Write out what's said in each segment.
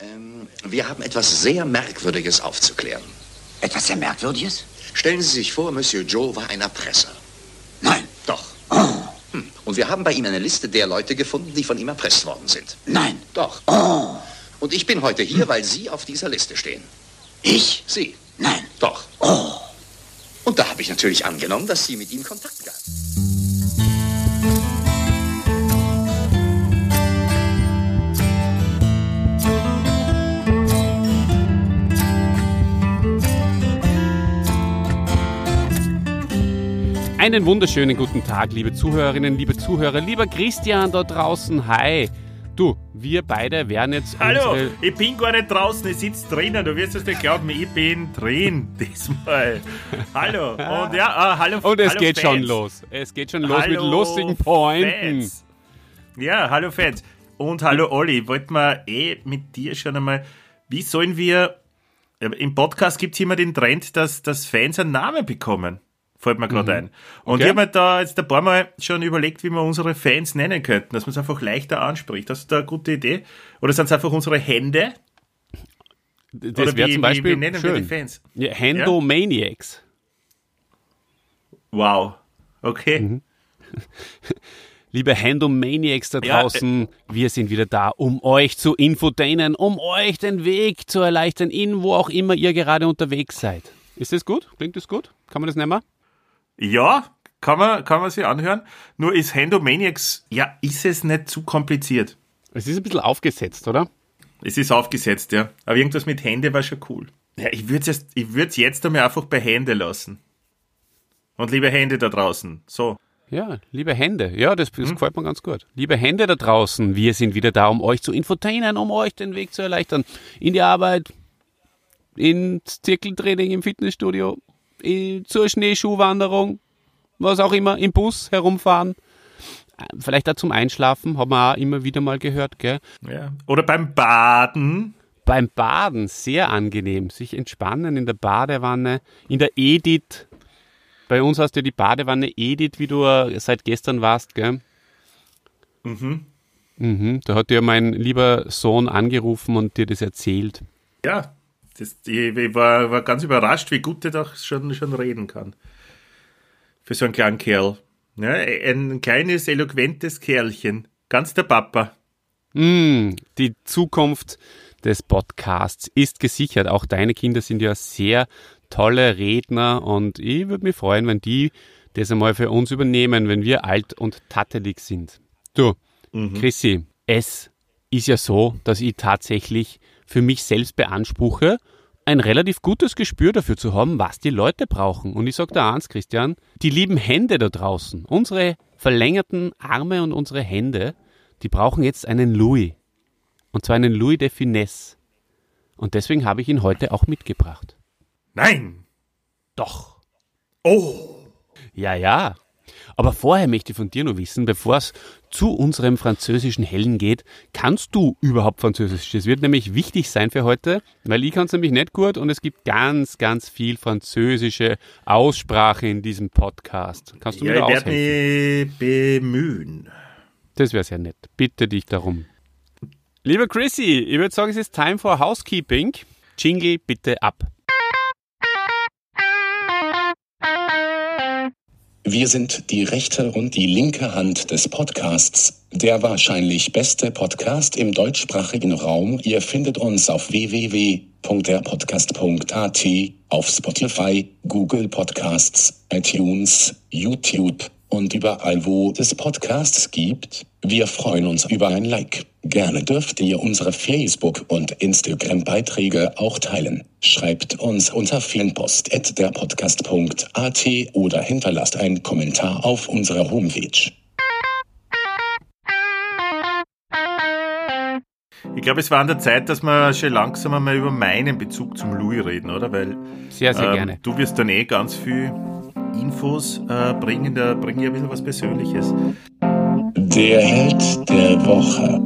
Ähm, wir haben etwas sehr Merkwürdiges aufzuklären. Etwas sehr Merkwürdiges? Stellen Sie sich vor, Monsieur Joe war ein Erpresser. Nein. Doch. Oh. Hm. Und wir haben bei ihm eine Liste der Leute gefunden, die von ihm erpresst worden sind. Nein. Doch. Oh. Und ich bin heute hier, weil Sie auf dieser Liste stehen. Ich? Sie. Nein. Doch. Oh. Und da habe ich natürlich angenommen, dass Sie mit ihm Kontakt gaben. Einen wunderschönen guten Tag, liebe Zuhörerinnen, liebe Zuhörer, lieber Christian da draußen. Hi. Du, wir beide werden jetzt. Hallo, ich bin gar nicht draußen, ich sitze drinnen. Du wirst es nicht glauben, ich bin drin diesmal. Hallo. Und ja, ah, hallo. Und es hallo geht Fans. schon los. Es geht schon los mit Hallo, lustigen Pointen. Fans. Ja, hallo Fans. Und hallo Olli, wollten wir eh mit dir schon einmal, wie sollen wir, äh, im Podcast gibt es immer den Trend, dass, dass Fans einen Namen bekommen. Fällt mir gerade ein. Und Okay. ich habe mir da jetzt ein paar Mal schon überlegt, wie wir unsere Fans nennen könnten, dass man es einfach leichter anspricht. Hast du da eine gute Idee? Oder sind es einfach unsere Hände? Das wäre wie, zum Beispiel wie, wie nennen wir die schön. Fans? Ja, Handomaniacs. Wow. Okay. Mhm. Liebe Handomaniacs da Ja, äh, draußen, wir sind wieder da, um euch zu infotainen, um euch den Weg zu erleichtern, in wo auch immer ihr gerade unterwegs seid. Ist das gut? Klingt das gut? Kann man das nehmen? Ja, kann man, kann man sich anhören. Nur ist Handomaniacs, ja, ist es nicht zu kompliziert. Es ist ein bisschen aufgesetzt, oder? Es ist aufgesetzt, ja. Aber irgendwas mit Hände war schon cool. Ja, ich würde es ich würd's jetzt einmal einfach bei Hände lassen. Und liebe Hände da draußen, so. Ja, liebe Hände, ja, das, Hm? das gefällt mir ganz gut. Liebe Hände da draußen, wir sind wieder da, um euch zu infotainen, um euch den Weg zu erleichtern. In die Arbeit, ins Zirkeltraining im Fitnessstudio, zur Schneeschuhwanderung, was auch immer, im Bus herumfahren. Äh, Vielleicht auch zum Einschlafen, haben wir auch immer wieder mal gehört, gell? Ja. Oder beim Baden. Beim Baden sehr angenehm, sich entspannen in der Badewanne, in der Edith. Bei uns hast du die Badewanne Edith, wie du äh, seit gestern warst, gell? Mhm. Da hat dir mein lieber Sohn angerufen und dir das erzählt. Ja, das, ich, war, war ganz überrascht, wie gut der doch schon, schon reden kann. Für so einen kleinen Kerl. Ja, ein kleines, eloquentes Kerlchen. Ganz der Papa. Mm, die Zukunft des Podcasts ist gesichert. Auch deine Kinder sind ja sehr tolle Redner und ich würde mich freuen, wenn die das einmal für uns übernehmen, wenn wir alt und tattelig sind. Du, Chrissy, es ist ja so, dass ich tatsächlich für mich selbst beanspruche, ein relativ gutes Gespür dafür zu haben, was die Leute brauchen. Und ich sage da eins, Christian, die lieben Hände da draußen, unsere verlängerten Arme und unsere Hände, die brauchen jetzt einen Louis. Und zwar einen Louis de Finesse. Und deswegen habe ich ihn heute auch mitgebracht. Nein! Doch. Oh! Ja, ja. Aber vorher möchte ich von dir nur wissen, bevor es zu unserem französischen Hellen geht, kannst du überhaupt Französisch? Das wird nämlich wichtig sein für heute, weil ich kann es nämlich nicht gut und es gibt ganz, ganz viel französische Aussprache in diesem Podcast. Kannst du Ja, mir da ich werde mich bemühen. Das wäre sehr nett. Bitte dich darum. Lieber Chrissy, ich würde sagen, es ist time for Housekeeping. Jingle bitte ab. Wir sind die rechte und die linke Hand des Podcasts, der wahrscheinlich beste Podcast im deutschsprachigen Raum. Ihr findet uns auf www.derpodcast.at, auf Spotify, Google Podcasts, iTunes, YouTube und überall, wo es Podcasts gibt. Wir freuen uns über ein Like. Gerne dürft ihr unsere Facebook- und Instagram-Beiträge auch teilen. Schreibt uns unter fanpost.derpodcast.at oder hinterlasst einen Kommentar auf unserer Homepage. Ich glaube, es war an der Zeit, dass wir schon langsam einmal über meinen Bezug zum Louis reden, oder? Weil Sehr, sehr ähm, gerne. du wirst dann eh ganz viel Infos äh, bringen, da bringe ich ein bisschen was Persönliches. Der Held der Woche.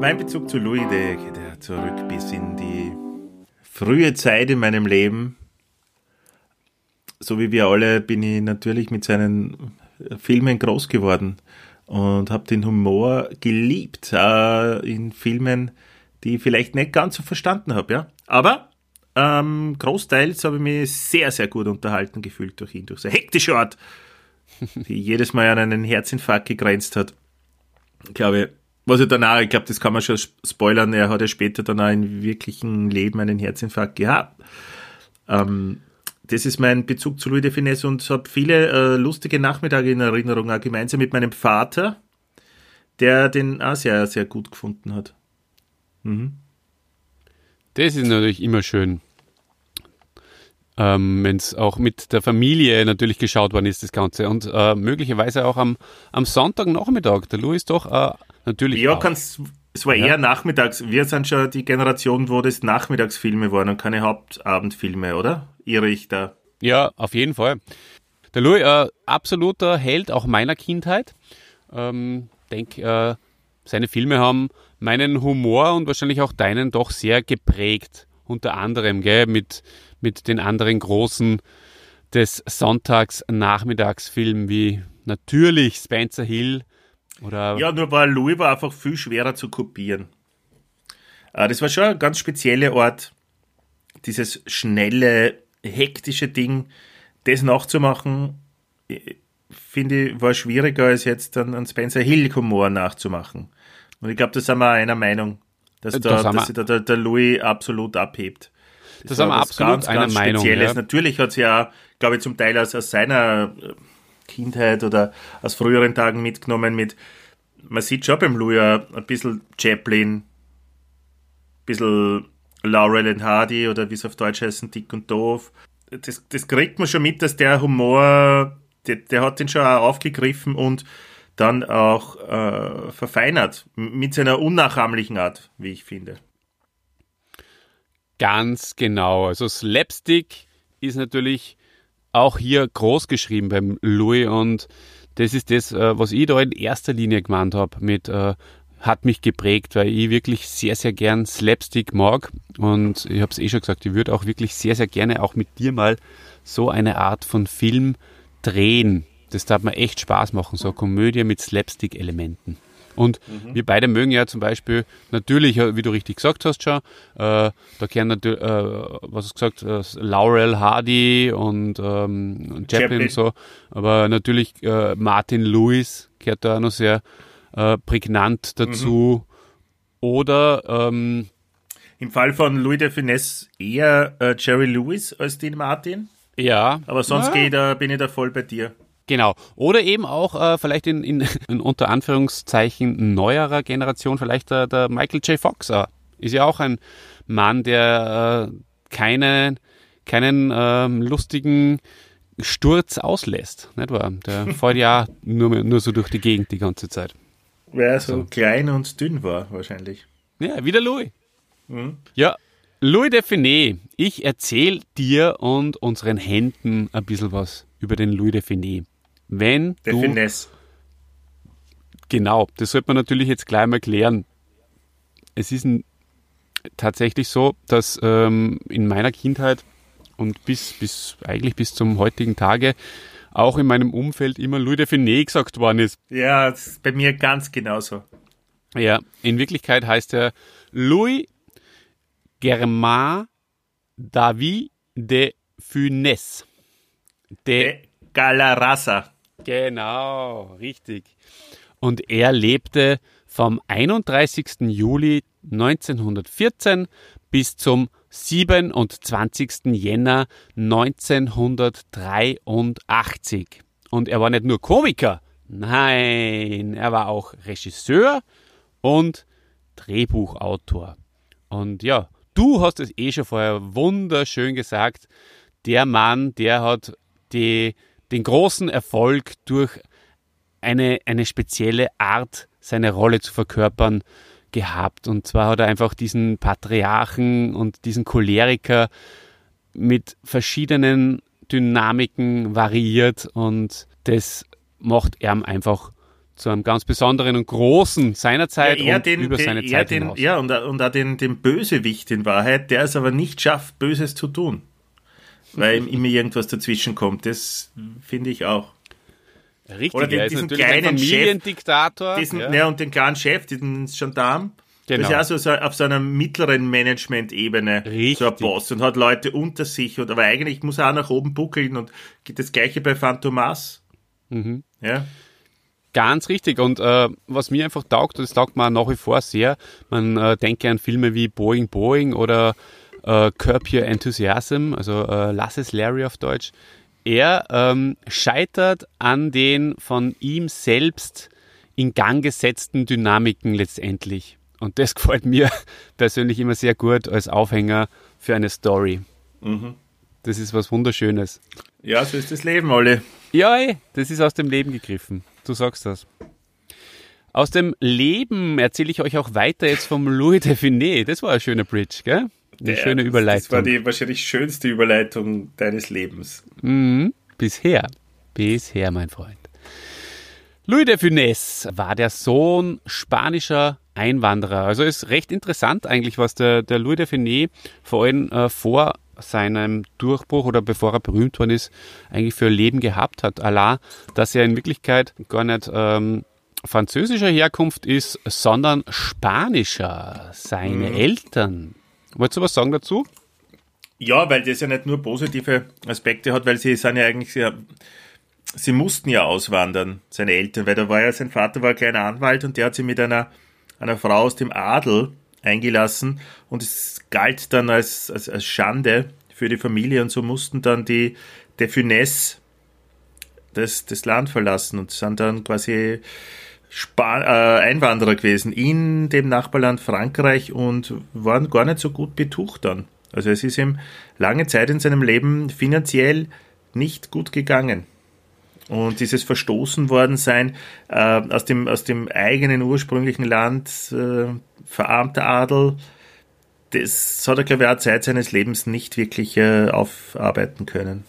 Mein Bezug zu Louis, der geht ja zurück bis in die frühe Zeit in meinem Leben. So wie wir alle bin ich natürlich mit seinen Filmen groß geworden und habe den Humor geliebt äh, in Filmen, die ich vielleicht nicht ganz so verstanden habe, ja. Aber ähm, großteils habe ich mich sehr, sehr gut unterhalten gefühlt durch ihn, durch so hektische Art, die jedes Mal an einen Herzinfarkt gegrenzt hat. Ich glaube, was er danach, ich glaube, das kann man schon spoilern, er hat ja später dann auch im wirklichen Leben einen Herzinfarkt gehabt. Ähm, das ist mein Bezug zu Louis de Finesse und habe viele äh, lustige Nachmittage in Erinnerung, auch gemeinsam mit meinem Vater, der den auch sehr, sehr gut gefunden hat. Mhm. Das ist natürlich immer schön. Ähm, Wenn es auch mit der Familie natürlich geschaut worden ist, das Ganze. Und äh, möglicherweise auch am, am Sonntagnachmittag. Der Louis doch äh, natürlich. Ja, kannst, es war Ja. eher nachmittags. Wir sind schon die Generation, wo das Nachmittagsfilme waren und keine Hauptabendfilme, oder? Irre ich da? Ja, auf jeden Fall. Der Louis, äh, absoluter Held auch meiner Kindheit. Ähm, denk, äh, seine Filme haben meinen Humor und wahrscheinlich auch deinen doch sehr geprägt. Unter anderem, gell, mit, mit den anderen großen des Sonntags-Nachmittagsfilmen wie natürlich Spencer Hill oder Ja, nur war Louis war einfach viel schwerer zu kopieren. Äh, Das war schon ein ganz spezieller Ort, dieses schnelle, hektische Ding, das nachzumachen, äh, finde ich, war schwieriger als jetzt an, an Spencer Hill Humor nachzumachen. Und ich glaube, da sind wir einer Meinung, dass, Äh, da, da sind wir- dass sich da der, der Louis absolut abhebt. Da sind wir war was absolut einer Meinung, Spezielles. ja. Natürlich hat es ja, glaube ich, zum Teil aus, aus seiner äh, Kindheit oder aus früheren Tagen mitgenommen mit, man sieht schon beim Louis ein bisschen Chaplin, ein bisschen Laurel and Hardy oder wie es auf Deutsch heißen, Dick und Doof. Das, das kriegt man schon mit, dass der Humor, der, der hat den schon auch aufgegriffen und dann auch äh, verfeinert. Mit seiner unnachahmlichen Art, wie ich finde. Ganz genau. Also Slapstick ist natürlich auch hier groß geschrieben beim Louis und das ist das, äh, was ich da in erster Linie gemeint habe mit äh, hat mich geprägt, weil ich wirklich sehr, sehr gern Slapstick mag und ich habe es eh schon gesagt, ich würde auch wirklich sehr, sehr gerne auch mit dir mal so eine Art von Film drehen. Das darf mir echt Spaß machen, so eine Komödie mit Slapstick-Elementen. Und wir beide mögen ja zum Beispiel natürlich, äh, wie du richtig gesagt hast schon, äh, da kennen natürlich, äh, was hast gesagt, äh, Laurel Hardy und, ähm, und Chaplin, Chaplin. und so, aber natürlich äh, Martin Lewis gehört da auch noch sehr äh, prägnant dazu. Oder ähm, Im Fall von Louis de Finesse eher äh, Jerry Lewis als Dean Martin. ja, Aber sonst Ja. da, bin ich da voll bei dir. Genau. Oder eben auch äh, vielleicht in, in, in unter Anführungszeichen neuerer Generation, vielleicht der, der Michael J. Fox. Äh, ist ja auch ein Mann, der äh, keine, keinen ähm, lustigen Sturz auslässt. Nicht wahr? Der fährt ja nur, nur so durch die Gegend die ganze Zeit. Wer er so klein und dünn war, wahrscheinlich. Ja, wieder Louis. Ja, Louis Define, ich erzähle dir und unseren Händen ein bisschen was über den Louis Define. Wenn Der du Finesse. Genau, das sollte man natürlich jetzt gleich mal klären. Es ist tatsächlich so, dass ähm, in meiner Kindheit und bis, bis eigentlich bis zum heutigen Tage auch in meinem Umfeld immer Louis de Finet gesagt worden ist. Ja, das ist bei mir ganz genauso. Ja, in Wirklichkeit heißt er Louis Germain David de Funès. De De Galarasa. Genau, richtig. Und er lebte vom 31. Juli 1914 bis zum 27. Jänner 1983. Und er war nicht nur Komiker, nein, er war auch Regisseur und Drehbuchautor. Und ja, du hast es eh schon vorher wunderschön gesagt. Der Mann, der hat die, den großen Erfolg durch eine, eine spezielle Art, seine Rolle zu verkörpern, gehabt. Und zwar hat er einfach diesen Patriarchen und diesen Choleriker mit verschiedenen Dynamiken variiert und das macht er einfach zu einem ganz besonderen und großen seiner Zeit Ja, und den, über den, seine er Zeit den, hinaus. ja, und, und auch den, den Bösewicht in Wahrheit, der es aber nicht schafft, Böses zu tun. Weil ihm immer irgendwas dazwischen kommt. Das finde ich auch. Richtig, Oder den, ist diesen kleinen Familiendiktator. diesen, ja. ja. und den kleinen Chef, diesen Gendarm. Genau. Das ist ja so, so auf so einer mittleren Management-Ebene Richtig. so ein Boss und hat Leute unter sich. Und, aber eigentlich muss er auch nach oben buckeln und geht das gleiche bei Phantomas. Mhm. Ja. Ganz richtig. Und äh, was mir einfach taugt, das taugt mir nach wie vor sehr, man äh, denke an Filme wie Boeing Boeing oder äh, Curb Your Enthusiasm, also äh, Lass es Larry auf Deutsch. Er ähm, scheitert an den von ihm selbst in Gang gesetzten Dynamiken letztendlich. Und das gefällt mir persönlich immer sehr gut als Aufhänger für eine Story. Das ist was Wunderschönes. ja, so ist das Leben, alle. Ja, ey, das ist aus dem Leben gegriffen. Du sagst das. Aus dem Leben erzähle ich euch auch weiter jetzt vom Louis Define. Das war eine schöne Bridge, gell? Eine Ja, schöne das- Überleitung. Das war die wahrscheinlich schönste Überleitung deines Lebens. Mhm. Bisher. Bisher, mein Freund. Louis de Funès war der Sohn spanischer Einwanderer. Also ist recht interessant eigentlich, was der, der Louis de Funès vor allem äh, vor seinem Durchbruch oder bevor er berühmt worden ist, eigentlich für Leben gehabt hat. Allah, dass er in Wirklichkeit gar nicht ähm, französischer Herkunft ist, sondern spanischer. Seine Eltern. Wolltest du was sagen dazu? Ja, weil das ja nicht nur positive Aspekte hat, weil sie sind ja eigentlich sehr, sie mussten ja auswandern, seine Eltern, weil da war ja, sein Vater war ein kleiner Anwalt und der hat sie mit einer, einer Frau aus dem Adel eingelassen und es galt dann als, als, als Schande für die Familie und so mussten dann die de Funès das, das Land verlassen und sind dann quasi Spa äh, Einwanderer gewesen in dem Nachbarland Frankreich und waren gar nicht so gut betucht dann. Also es ist ihm lange Zeit in seinem Leben finanziell nicht gut gegangen. Und dieses Verstoßen worden sein äh, aus, dem, aus dem eigenen ursprünglichen Land, äh, verarmter Adel, das hat er, glaube ich, auch Zeit seines Lebens nicht wirklich äh, aufarbeiten können.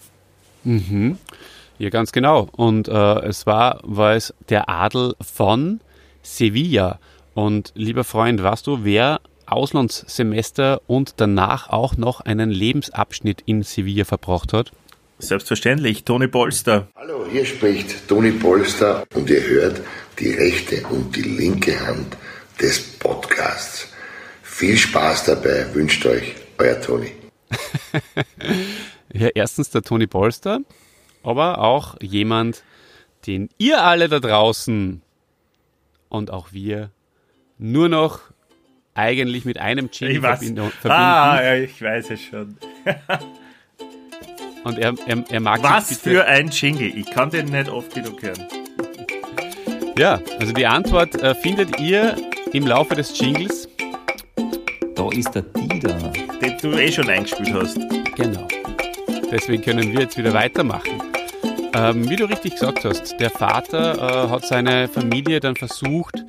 Ja, ganz genau. Und äh, es war, war es der Adel von Sevilla. Und lieber Freund, weißt du, wer Auslandssemester und danach auch noch einen Lebensabschnitt in Sevilla verbracht hat? Selbstverständlich, Toni Polster. Hallo, hier spricht Toni Polster und ihr hört die rechte und die linke Hand des Podcasts. Viel Spaß dabei wünscht euch euer Toni. Ja, erstens der Toni Polster, aber auch jemand, den ihr alle da draußen und auch wir nur noch eigentlich mit einem Jingle Ich weiß. verbinden. Ah, ja, ich weiß es schon. Und er, er, er mag Was sich bitte, für ein Jingle. Ich kann den nicht oft genug hören. Ja, also die Antwort äh, findet ihr im Laufe des Jingles. Da ist der Dieter. Den du eh schon eingespielt hast. Genau. Deswegen können wir jetzt wieder weitermachen. Ähm, wie du richtig gesagt hast, der Vater äh, hat seine Familie dann versucht,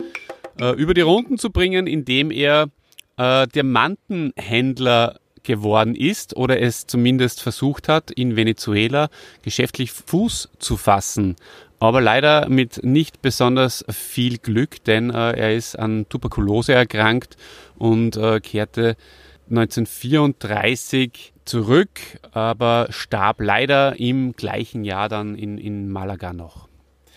äh, über die Runden zu bringen, indem er äh, Diamantenhändler geworden ist oder es zumindest versucht hat, in Venezuela geschäftlich Fuß zu fassen. Aber leider mit nicht besonders viel Glück, denn äh, er ist an Tuberkulose erkrankt und äh, kehrte 1934 zurück, aber starb leider im gleichen Jahr dann in, in Malaga noch.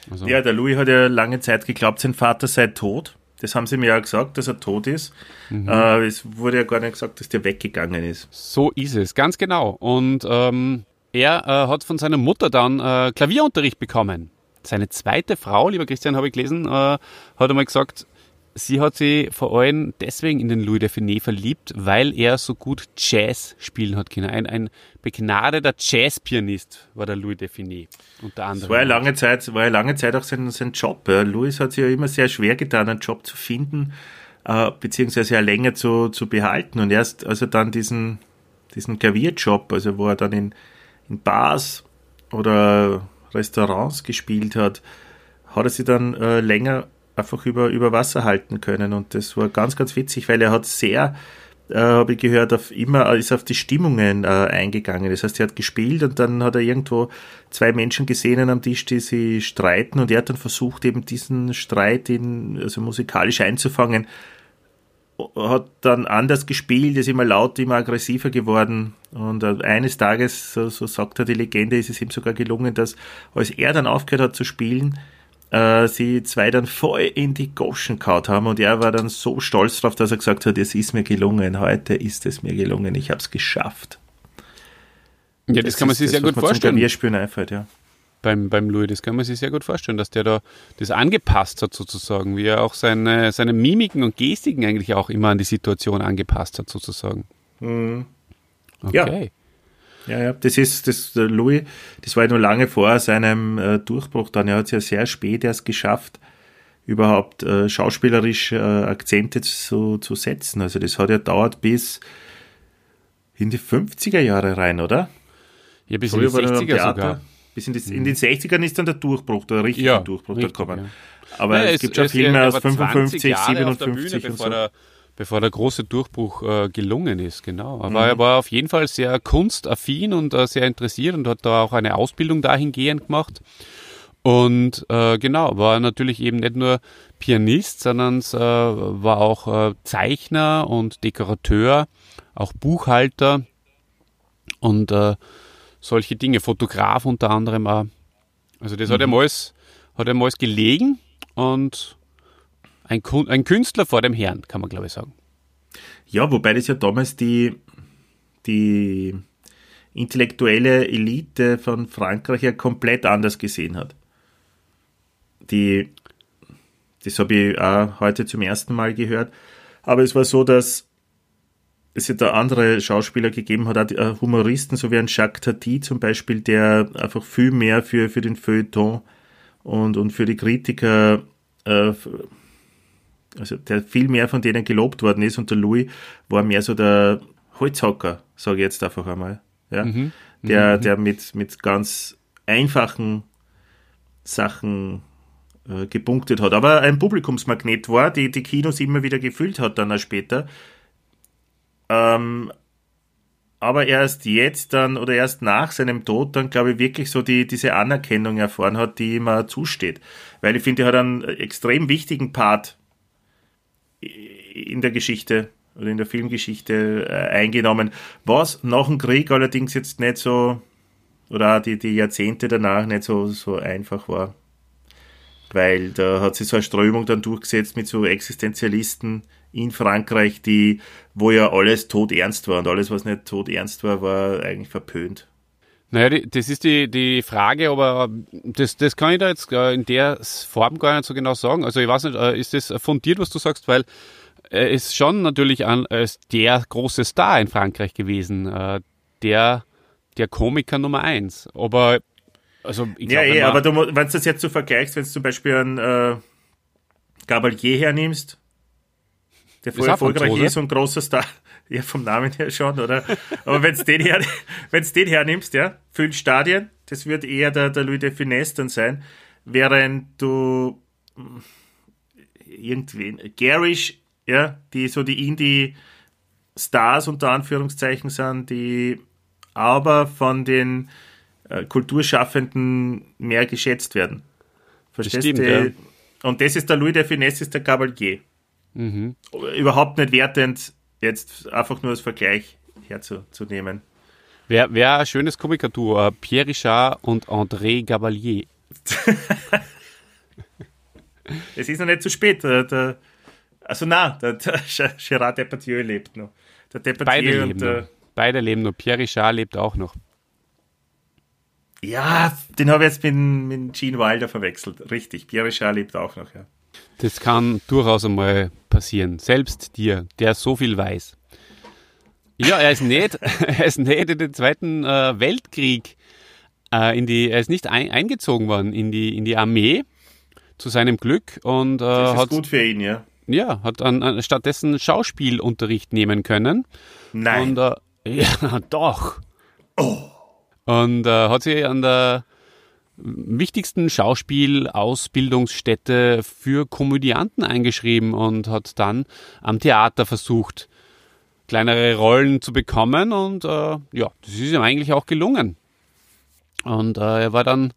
Also, Ja, der Louis hat ja lange Zeit geglaubt, sein Vater sei tot. Das haben sie mir ja gesagt, dass er tot ist. Äh, es wurde ja gar nicht gesagt, dass der weggegangen ist. So ist es, ganz genau. Und ähm, er äh, hat von seiner Mutter dann äh, Klavierunterricht bekommen. Seine zweite Frau, lieber Christian, habe ich gelesen, äh, hat einmal gesagt, sie hat sich vor allem deswegen in den Louis Finet verliebt, weil er so gut Jazz spielen hat können. Ein, ein begnadeter Jazzpianist war der Louis Finet, unter Das anderem. war ja lange Zeit, war ja lange Zeit auch sein, sein Job. Louis hat sich ja immer sehr schwer getan, einen Job zu finden, äh, beziehungsweise ja länger zu, zu behalten. Und erst, als er dann diesen, diesen Klavierjob, also wo er dann in, in Bars oder Restaurants gespielt hat, hat er sich dann äh, länger einfach über, über Wasser halten können. Und das war ganz, ganz witzig, weil er hat sehr, äh, habe ich gehört, auf immer äh, ist auf die Stimmungen äh, eingegangen. Das heißt, er hat gespielt und dann hat er irgendwo zwei Menschen gesehen am Tisch, die sie streiten und er hat dann versucht, eben diesen Streit in, also musikalisch einzufangen. hat dann anders gespielt, ist immer lauter, immer aggressiver geworden. Und äh, eines Tages, so, so sagt er die Legende, ist es ihm sogar gelungen, dass als er dann aufgehört hat zu spielen, äh, sie zwei dann voll in die Goschen kaut haben und er war dann so stolz drauf, dass er gesagt hat, es ist mir gelungen, heute ist es mir gelungen, ich habe es geschafft. Ja, das, das kann man sich sehr gut vorstellen. Klavierspielen einfällt, ja. Beim, beim Louis, das kann man sich sehr gut vorstellen, dass der da das angepasst hat sozusagen, wie er auch seine, seine Mimiken und Gestiken eigentlich auch immer an die Situation angepasst hat sozusagen. Mhm. Okay. Ja. Ja, ja, das ist, das, der Louis, das war ja nur lange vor seinem äh, Durchbruch dann. Er hat es ja sehr spät erst geschafft, überhaupt äh, schauspielerisch äh, Akzente zu, zu setzen. Also das hat ja dauert bis in die 50er Jahre rein, oder? Ja, bis Früher in die 60er sogar. Bis in, die, in den 60ern ist dann der Durchbruch, der richtige ja, Durchbruch richtig, gekommen. Ja. Aber ja, es, es, gibt schon Filme aus 55, 57 Bühne, und so. Bevor der große Durchbruch äh, gelungen ist, genau. Aber mhm. er war auf jeden Fall sehr kunstaffin und äh, sehr interessiert und hat da auch eine Ausbildung dahingehend gemacht. Und äh, genau, war natürlich eben nicht nur Pianist, sondern äh, war auch äh, Zeichner und Dekorateur, auch Buchhalter und äh, solche Dinge, Fotograf unter anderem auch. Also das mhm. hat, ihm alles, hat ihm alles gelegen und ein, ein Künstler vor dem Herrn, kann man glaube ich sagen. Ja, wobei das ja damals die, die intellektuelle Elite von Frankreich ja komplett anders gesehen hat. Die, das habe ich auch heute zum ersten Mal gehört. Aber es war so, dass es ja da andere Schauspieler gegeben hat, auch äh, Humoristen, so wie ein Jacques Tati zum Beispiel, der einfach viel mehr für, für den Feuilleton und, und für die Kritiker, äh, also der viel mehr von denen gelobt worden ist und der Louis war mehr so der Holzhacker, sage ich jetzt einfach einmal. Ja? Mhm. Der, mhm. der mit, mit ganz einfachen Sachen äh, gepunktet hat. Aber ein Publikumsmagnet war, die die Kinos immer wieder gefüllt hat dann auch später. Ähm, aber erst jetzt dann oder erst nach seinem Tod dann, glaube ich, wirklich so die, diese Anerkennung erfahren hat, die ihm zusteht. Weil ich finde, er hat einen extrem wichtigen Part in der Geschichte oder in der Filmgeschichte äh, eingenommen, was nach dem Krieg allerdings jetzt nicht so, oder die, die Jahrzehnte danach nicht so, so einfach war. Weil da hat sich so eine Strömung dann durchgesetzt mit so Existenzialisten, in Frankreich, die, wo ja alles tot ernst war und alles, was nicht tot ernst war, war eigentlich verpönt. Naja, das ist die, die Frage, aber das, das kann ich da jetzt äh, in der Form gar nicht so genau sagen. Also ich weiß nicht, äh, ist das fundiert, was du sagst, weil er ist schon natürlich als der große Star in Frankreich gewesen, äh, der, der Komiker Nummer eins. Aber also ich glaub, Ja, eh, aber du, wenn du das jetzt so vergleichst, wenn du zum Beispiel einen äh, Gabalier hernimmst, der voll erfolgreich ist und großer Star. Ja, vom Namen her schon, oder? Aber wenn du den, her, den hernimmst, ja, füllt Stadien, das wird eher der, der Louis de Finesse dann sein, während du hm, irgendwen, Garish, ja, die so die Indie-Stars unter Anführungszeichen sind, die aber von den äh, Kulturschaffenden mehr geschätzt werden. Verstehst du? Ja. Und das ist der Louis de Finesse, ist der Cavalier. Mhm. Überhaupt nicht wertend, jetzt einfach nur als Vergleich herzunehmen. Wäre wär ein schönes Komikatur, äh, Pierre Richard und André Gabalier. es ist noch nicht zu spät. Der, der, also nein, der, der Gérard Depardieu lebt noch. Der Depardieu Beide leben der, noch. Beide leben noch. Pierre Richard lebt auch noch. Ja, den habe ich jetzt mit, mit Gene Wilder verwechselt. Richtig, Pierre Richard lebt auch noch, ja. Das kann durchaus einmal passieren. Selbst dir, der so viel weiß. Ja, er ist nicht, er ist nicht in den Zweiten äh, Weltkrieg äh, in die, er ist nicht ein, eingezogen worden in die, in die Armee zu seinem Glück und äh, das ist hat, gut für ihn, ja. Ja, hat an, an, stattdessen Schauspielunterricht nehmen können. Nein. Und, äh, ja, doch. Oh. Und äh, hat sich an der wichtigsten Schauspielausbildungsstätte für Komödianten eingeschrieben und hat dann am Theater versucht, kleinere Rollen zu bekommen und äh, ja, das ist ihm eigentlich auch gelungen. Und äh, er war dann,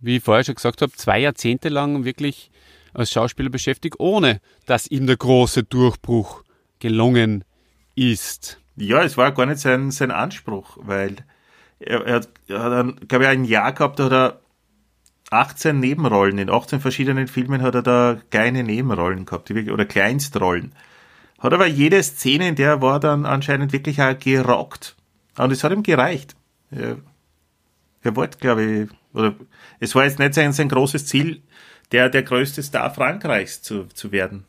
wie ich vorher schon gesagt habe, zwei Jahrzehnte lang wirklich als Schauspieler beschäftigt, ohne dass ihm der große Durchbruch gelungen ist. Ja, es war gar nicht sein, sein Anspruch, weil er, er, er hat, glaube ich, ein Jahr gehabt, da hat er 18 Nebenrollen. In 18 verschiedenen Filmen hat er da kleine Nebenrollen gehabt, oder Kleinstrollen. Hat aber jede Szene, in der er war, dann anscheinend wirklich auch gerockt. Und es hat ihm gereicht. Er, er wollte, glaube ich, oder es war jetzt nicht sein, sein großes Ziel, der, der größte Star Frankreichs zu, zu werden.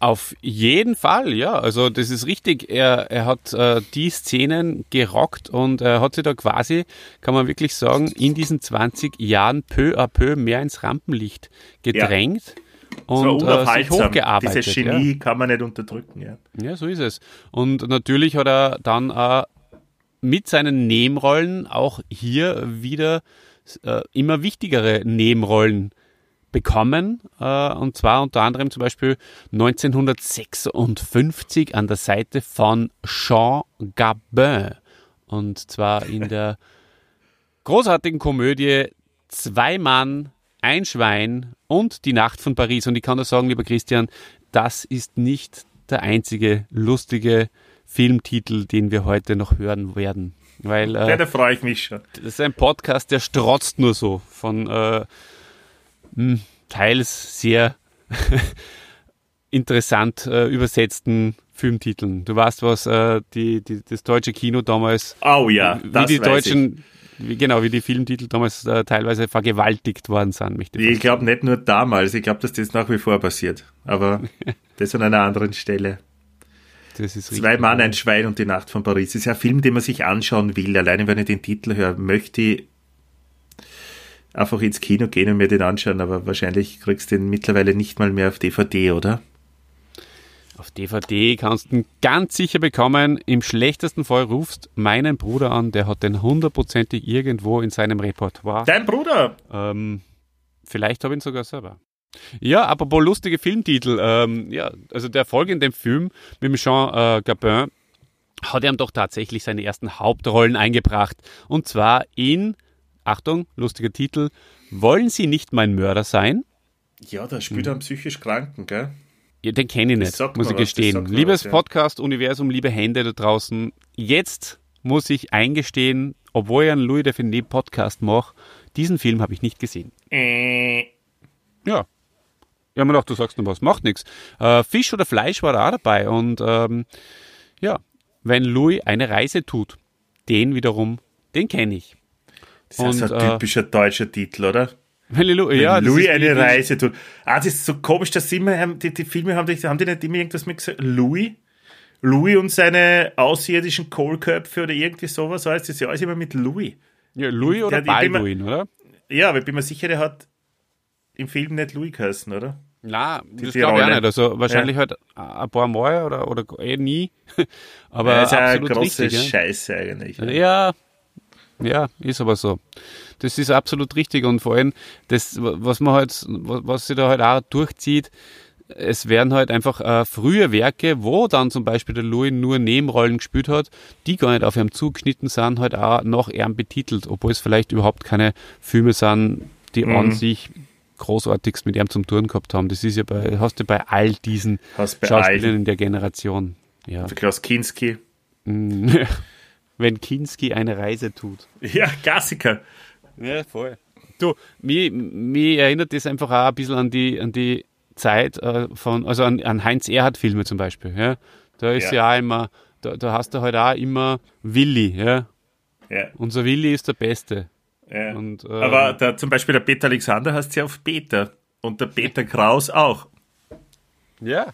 Auf jeden Fall, ja. Also das ist richtig. Er, er hat äh, die Szenen gerockt und er hat sich da quasi, kann man wirklich sagen, in diesen 20 Jahren peu à peu mehr ins Rampenlicht gedrängt war und äh, sich hochgearbeitet. Dieses ja. Genie kann man nicht unterdrücken, ja. Ja, so ist es. Und natürlich hat er dann äh, mit seinen Nebenrollen auch hier wieder äh, immer wichtigere Nebenrollen bekommen. Äh, und zwar unter anderem zum Beispiel 1956 an der Seite von Jean Gabin. Und zwar in der großartigen Komödie Zwei Mann, ein Schwein und die Nacht von Paris. Und ich kann nur sagen, lieber Christian, das ist nicht der einzige lustige Filmtitel, den wir heute noch hören werden. Weil Ja, äh, da freue ich mich schon. das ist ein Podcast, der strotzt nur so von äh, mh, teils sehr interessant äh, übersetzten Filmtiteln. Du weißt, was äh, die, die, das deutsche Kino damals Oh ja, wie das die weiß deutschen, wie, genau, wie die Filmtitel damals äh, teilweise vergewaltigt worden sind. Möchte ich. ich glaube nicht nur damals, ich glaube, dass das nach wie vor passiert. Aber das an einer anderen Stelle. das ist Zwei. Mann, ein Schwein und die Nacht von Paris. Das ist ja ein Film, den man sich anschauen will. Alleine wenn ich den Titel höre, möchte ich einfach ins Kino gehen und mir den anschauen. Aber wahrscheinlich kriegst du den mittlerweile nicht mal mehr auf DVD, oder? Auf DVD kannst du ihn ganz sicher bekommen. Im schlechtesten Fall rufst meinen Bruder an, der hat den hundertprozentig irgendwo in seinem Repertoire. Dein Bruder! Ähm, vielleicht habe ich ihn sogar selber. Ja, apropos lustige Filmtitel. Ähm, ja, also der Erfolg in dem Film mit dem Jean äh, Gabin hat ihm doch tatsächlich seine ersten Hauptrollen eingebracht. Und zwar in, Achtung, lustiger Titel, Wollen Sie nicht mein Mörder sein? Ja, da spielt er einen psychisch Kranken, gell? Ja, den kenne ich nicht, muss ich was, gestehen. Liebes ja. Podcast-Universum, liebe Hände da draußen, jetzt muss ich eingestehen, obwohl ich einen Louis Define Podcast mache, diesen Film habe ich nicht gesehen. Äh, Ja. Ja, mir gedacht, du sagst noch was, macht nichts. Äh, Fisch oder Fleisch war da auch dabei und ähm, ja, wenn Louis eine Reise tut, den wiederum, den kenne ich. Das ist Und, so ein äh, typischer deutscher Titel, oder? Wenn ja, das Louis ist eine Reise tut. Ah, das ist so komisch, dass immer, die, die Filme haben, die, haben die nicht immer irgendwas mit gesagt? Louis? Louis und seine außerirdischen Kohlköpfe oder irgendwie sowas heißt das ist ja alles immer mit Louis. Ja, Louis oder Balduin, oder? Ja, aber ich bin mir sicher, der hat im Film nicht Louis geheißen, oder? Na, das glaube ich auch nicht. Also wahrscheinlich halt ein paar Mal oder, oder eh nie. Aber das ist ja eine absolut große richtig. Ja. Scheiße eigentlich. ne? Ja, ja, ist aber so. Das ist absolut richtig und vor allem das, was man halt, was sich da halt auch durchzieht, es werden halt einfach äh, frühe Werke, wo dann zum Beispiel der Louis nur Nebenrollen gespielt hat, die gar nicht auf ihm zugeschnitten sind, halt auch nach ihm betitelt, obwohl es vielleicht überhaupt keine Filme sind, die Mhm. an sich großartigst mit ihm zum Tun gehabt haben. Das ist ja bei, hast du bei all diesen Schauspielern in der Generation. Ja. Der Klaus Kinski. Wenn Kinski eine Reise tut. Ja, Klassiker. Ja, voll. Du, mich, mich erinnert das einfach auch ein bisschen an die, an die Zeit äh, von, also an, an Heinz Erhardt-Filme zum Beispiel. Ja? Da ist ja, Ja. auch immer, da, da hast du halt auch immer Willi. Ja? Ja, Unser Willi ist der Beste. ja. Und, äh, aber der, zum Beispiel der Peter Alexander heißt ja auf Peter. Und der Peter Kraus auch. Ja,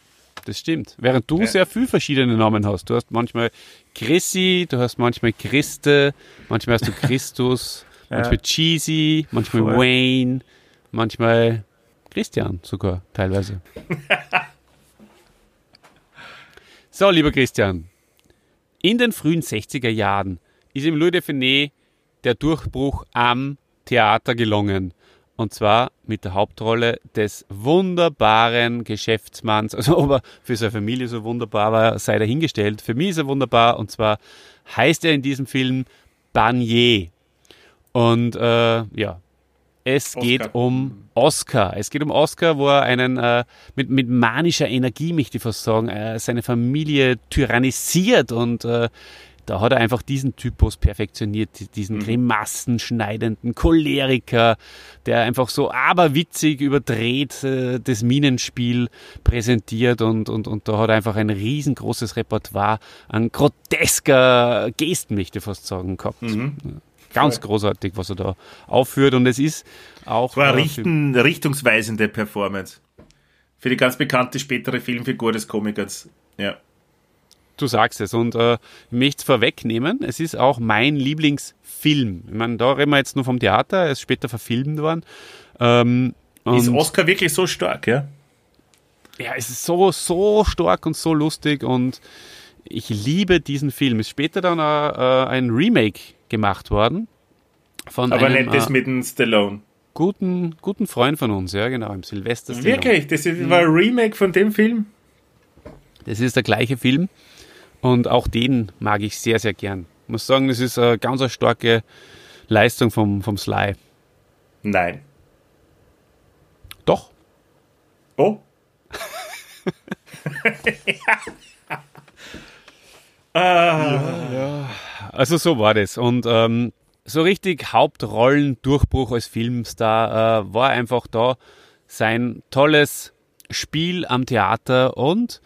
das stimmt. Während du sehr viel verschiedene Namen hast. Du hast manchmal Chrissy, du hast manchmal Christe, manchmal hast du Christus, manchmal Cheesy, manchmal Voll. Wayne, manchmal Christian sogar teilweise. so, lieber Christian, in den frühen 60er Jahren ist im Louis de Finet der Durchbruch am Theater gelungen. Und zwar mit der Hauptrolle des wunderbaren Geschäftsmanns. Also ob er für seine Familie so wunderbar war, sei dahingestellt. Für mich ist er wunderbar. Und zwar heißt er in diesem Film Barnier. Und äh, ja, Es Oscar. geht um Oscar. Es geht um Oscar, wo er einen äh, mit, mit manischer Energie, möchte ich fast sagen, äh, seine Familie tyrannisiert und äh, da hat er einfach diesen Typus perfektioniert, diesen grimassenschneidenden Choleriker, der einfach so aberwitzig überdreht äh, das Minenspiel präsentiert und, und, und da hat er einfach ein riesengroßes Repertoire an grotesker Gesten, möchte ich fast sagen, gehabt. Ganz großartig, was er da aufführt und es ist auch... War eine äh, richten, richtungsweisende Performance. Für die ganz bekannte spätere Filmfigur des Komikers. Ja. Du sagst es und äh, ich möchte es vorwegnehmen, es ist auch mein Lieblingsfilm. Ich meine, da reden wir jetzt nur vom Theater, er ist später verfilmt worden. Ähm, Ist Oscar wirklich so stark, ja? ja, es ist so, so stark und so lustig und ich liebe diesen Film. Ist später dann äh, ein Remake gemacht worden. Von Aber einem nicht das äh, mit dem Stallone. guten, guten Freund von uns, ja genau, im Silvester Stallone. Wirklich? Das ist- war ein Remake von dem Film? Das ist der gleiche Film und auch den mag ich sehr, sehr gern. Ich muss sagen, das ist eine ganz eine starke Leistung vom, vom Sly. Nein. Doch. Oh? Also so war das. Und ähm, so richtig Hauptrollendurchbruch als Filmstar äh, war einfach da sein tolles Spiel am Theater und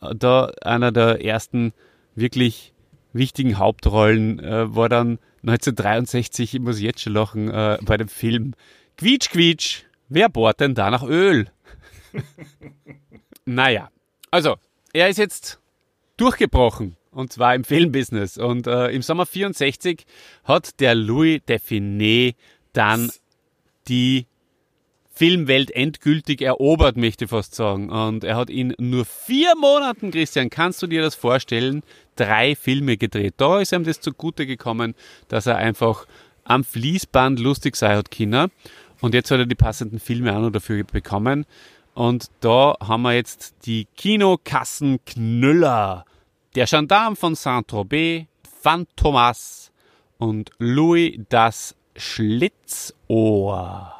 da einer der ersten wirklich wichtigen Hauptrollen äh, war dann 1963, ich muss jetzt schon lachen, äh, bei dem Film Quietsch, Quietsch, wer bohrt denn da nach Öl? naja, also er ist jetzt durchgebrochen. Und zwar im Filmbusiness. Und äh, im Sommer 64 hat der Louis Define dann die Filmwelt endgültig erobert, möchte ich fast sagen. Und er hat in nur vier Monaten, Christian, kannst du dir das vorstellen, drei Filme gedreht. Da ist ihm das zugute gekommen, dass er einfach am Fließband lustig sein hat, Kinder. Und jetzt hat er die passenden Filme auch noch dafür bekommen. Und da haben wir jetzt die Kinokassenknüller. Der Gendarm von Saint-Tropez, Phantomas und Louis das Schlitzohr.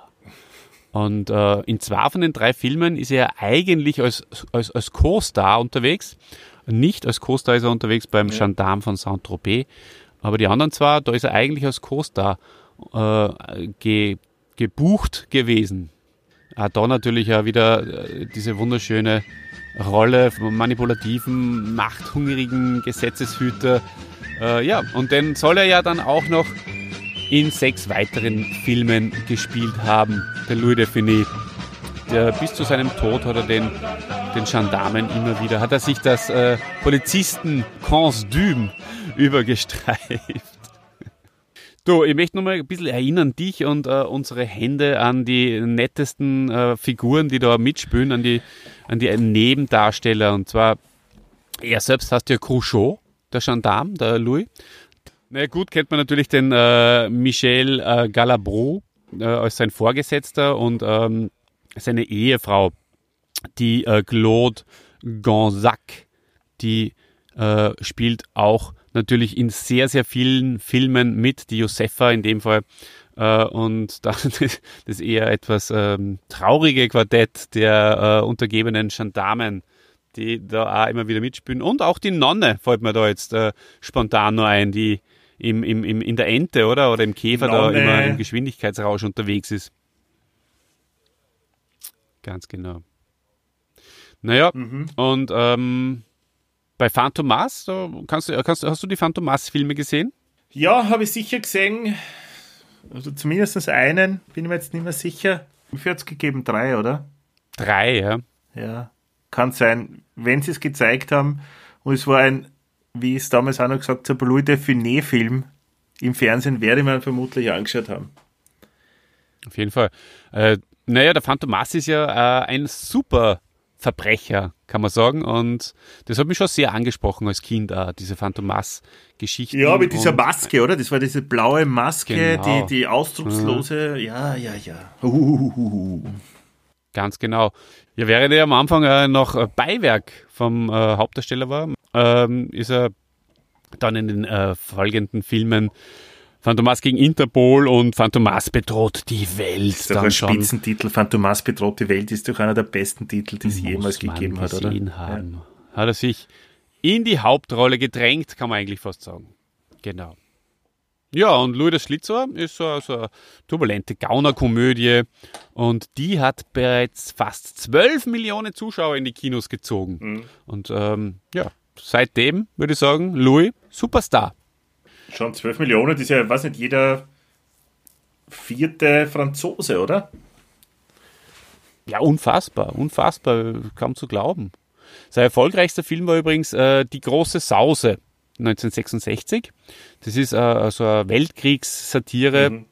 Und äh, in zwei von den drei Filmen ist er eigentlich als, als, als Co-Star unterwegs. Nicht als Co-Star ist er unterwegs beim Gendarm von Saint-Tropez. Aber die anderen zwei, da ist er eigentlich als Co-Star äh, ge, gebucht gewesen. Auch da natürlich auch wieder äh, diese wunderschöne Rolle vom manipulativen, machthungrigen Gesetzeshüter. Äh, ja, und den soll er ja dann auch noch in sechs weiteren Filmen gespielt haben, der Louis Define. Der, bis zu seinem Tod hat er den, den Gendarmen immer wieder, hat er sich das äh, Polizisten-Kostüm übergestreift. Du, ich möchte noch mal ein bisschen erinnern, dich und äh, unsere Hände an die nettesten äh, Figuren, die da mitspielen, an die, an die Nebendarsteller. Und zwar, er selbst heißt ja Cruchot, der Gendarm, der Louis. Na gut, kennt man natürlich den äh, Michel äh, Galabru äh, als sein Vorgesetzter und ähm, seine Ehefrau, die äh, Claude Gonzac, die äh, spielt auch natürlich in sehr, sehr vielen Filmen mit, die Josefa in dem Fall. Äh, und das, das eher etwas ähm, traurige Quartett der untergebenen Gendarmen, die da auch immer wieder mitspielen. Und auch die Nonne fällt mir da jetzt äh, spontan nur ein, die im, im, im, in der Ente, oder? Oder im Käfer da Nonne. immer im Geschwindigkeitsrausch unterwegs ist. Ganz genau. Naja, und ähm, bei Phantomas, da kannst du, kannst, hast du die Phantomas-Filme gesehen? Ja, habe ich sicher gesehen. Also zumindest einen, bin ich mir jetzt nicht mehr sicher. Wie hat es gegeben? Drei, oder? Drei, ja. Ja, kann sein. Wenn sie es gezeigt haben, und es war ein, wie ich es damals auch noch gesagt habe, Louis Define-Film im Fernsehen, werde ich mir vermutlich angeschaut haben. Auf jeden Fall. Äh, naja, der Phantomas ist ja äh, ein super Verbrecher, kann man sagen. Und das hat mich schon sehr angesprochen als Kind, äh, diese Phantomas-Geschichte. Ja, mit dieser Maske, oder? Das war diese blaue Maske, Genau. die, die ausdruckslose, ja, ja, ja. Uhuhuhu. Ganz genau. Ja, während er am Anfang äh, noch Beiwerk vom äh, Hauptdarsteller war, ähm, ist er dann in den äh, folgenden Filmen Phantomas gegen Interpol und Phantomas bedroht die Welt. Das ist doch ein Spitzentitel. Phantomas bedroht die Welt ist doch einer der besten Titel, die es jemals gegeben hat, oder? Haben. Ja. Hat er sich in die Hauptrolle gedrängt, kann man eigentlich fast sagen. Genau. Ja, und Louis der Schlitzohr ist so, so eine turbulente Gaunerkomödie und die hat bereits fast 12 Millionen Zuschauer in die Kinos gezogen. Mhm. Und ähm, ja, seitdem würde ich sagen, Louis, Superstar. Schon 12 Millionen, das ist ja, weiß nicht, jeder vierte Franzose, oder? Ja, unfassbar, unfassbar, kaum zu glauben. Sein erfolgreichster Film war übrigens äh, Die große Sause 1966. Das ist äh, so eine Weltkriegssatire mhm.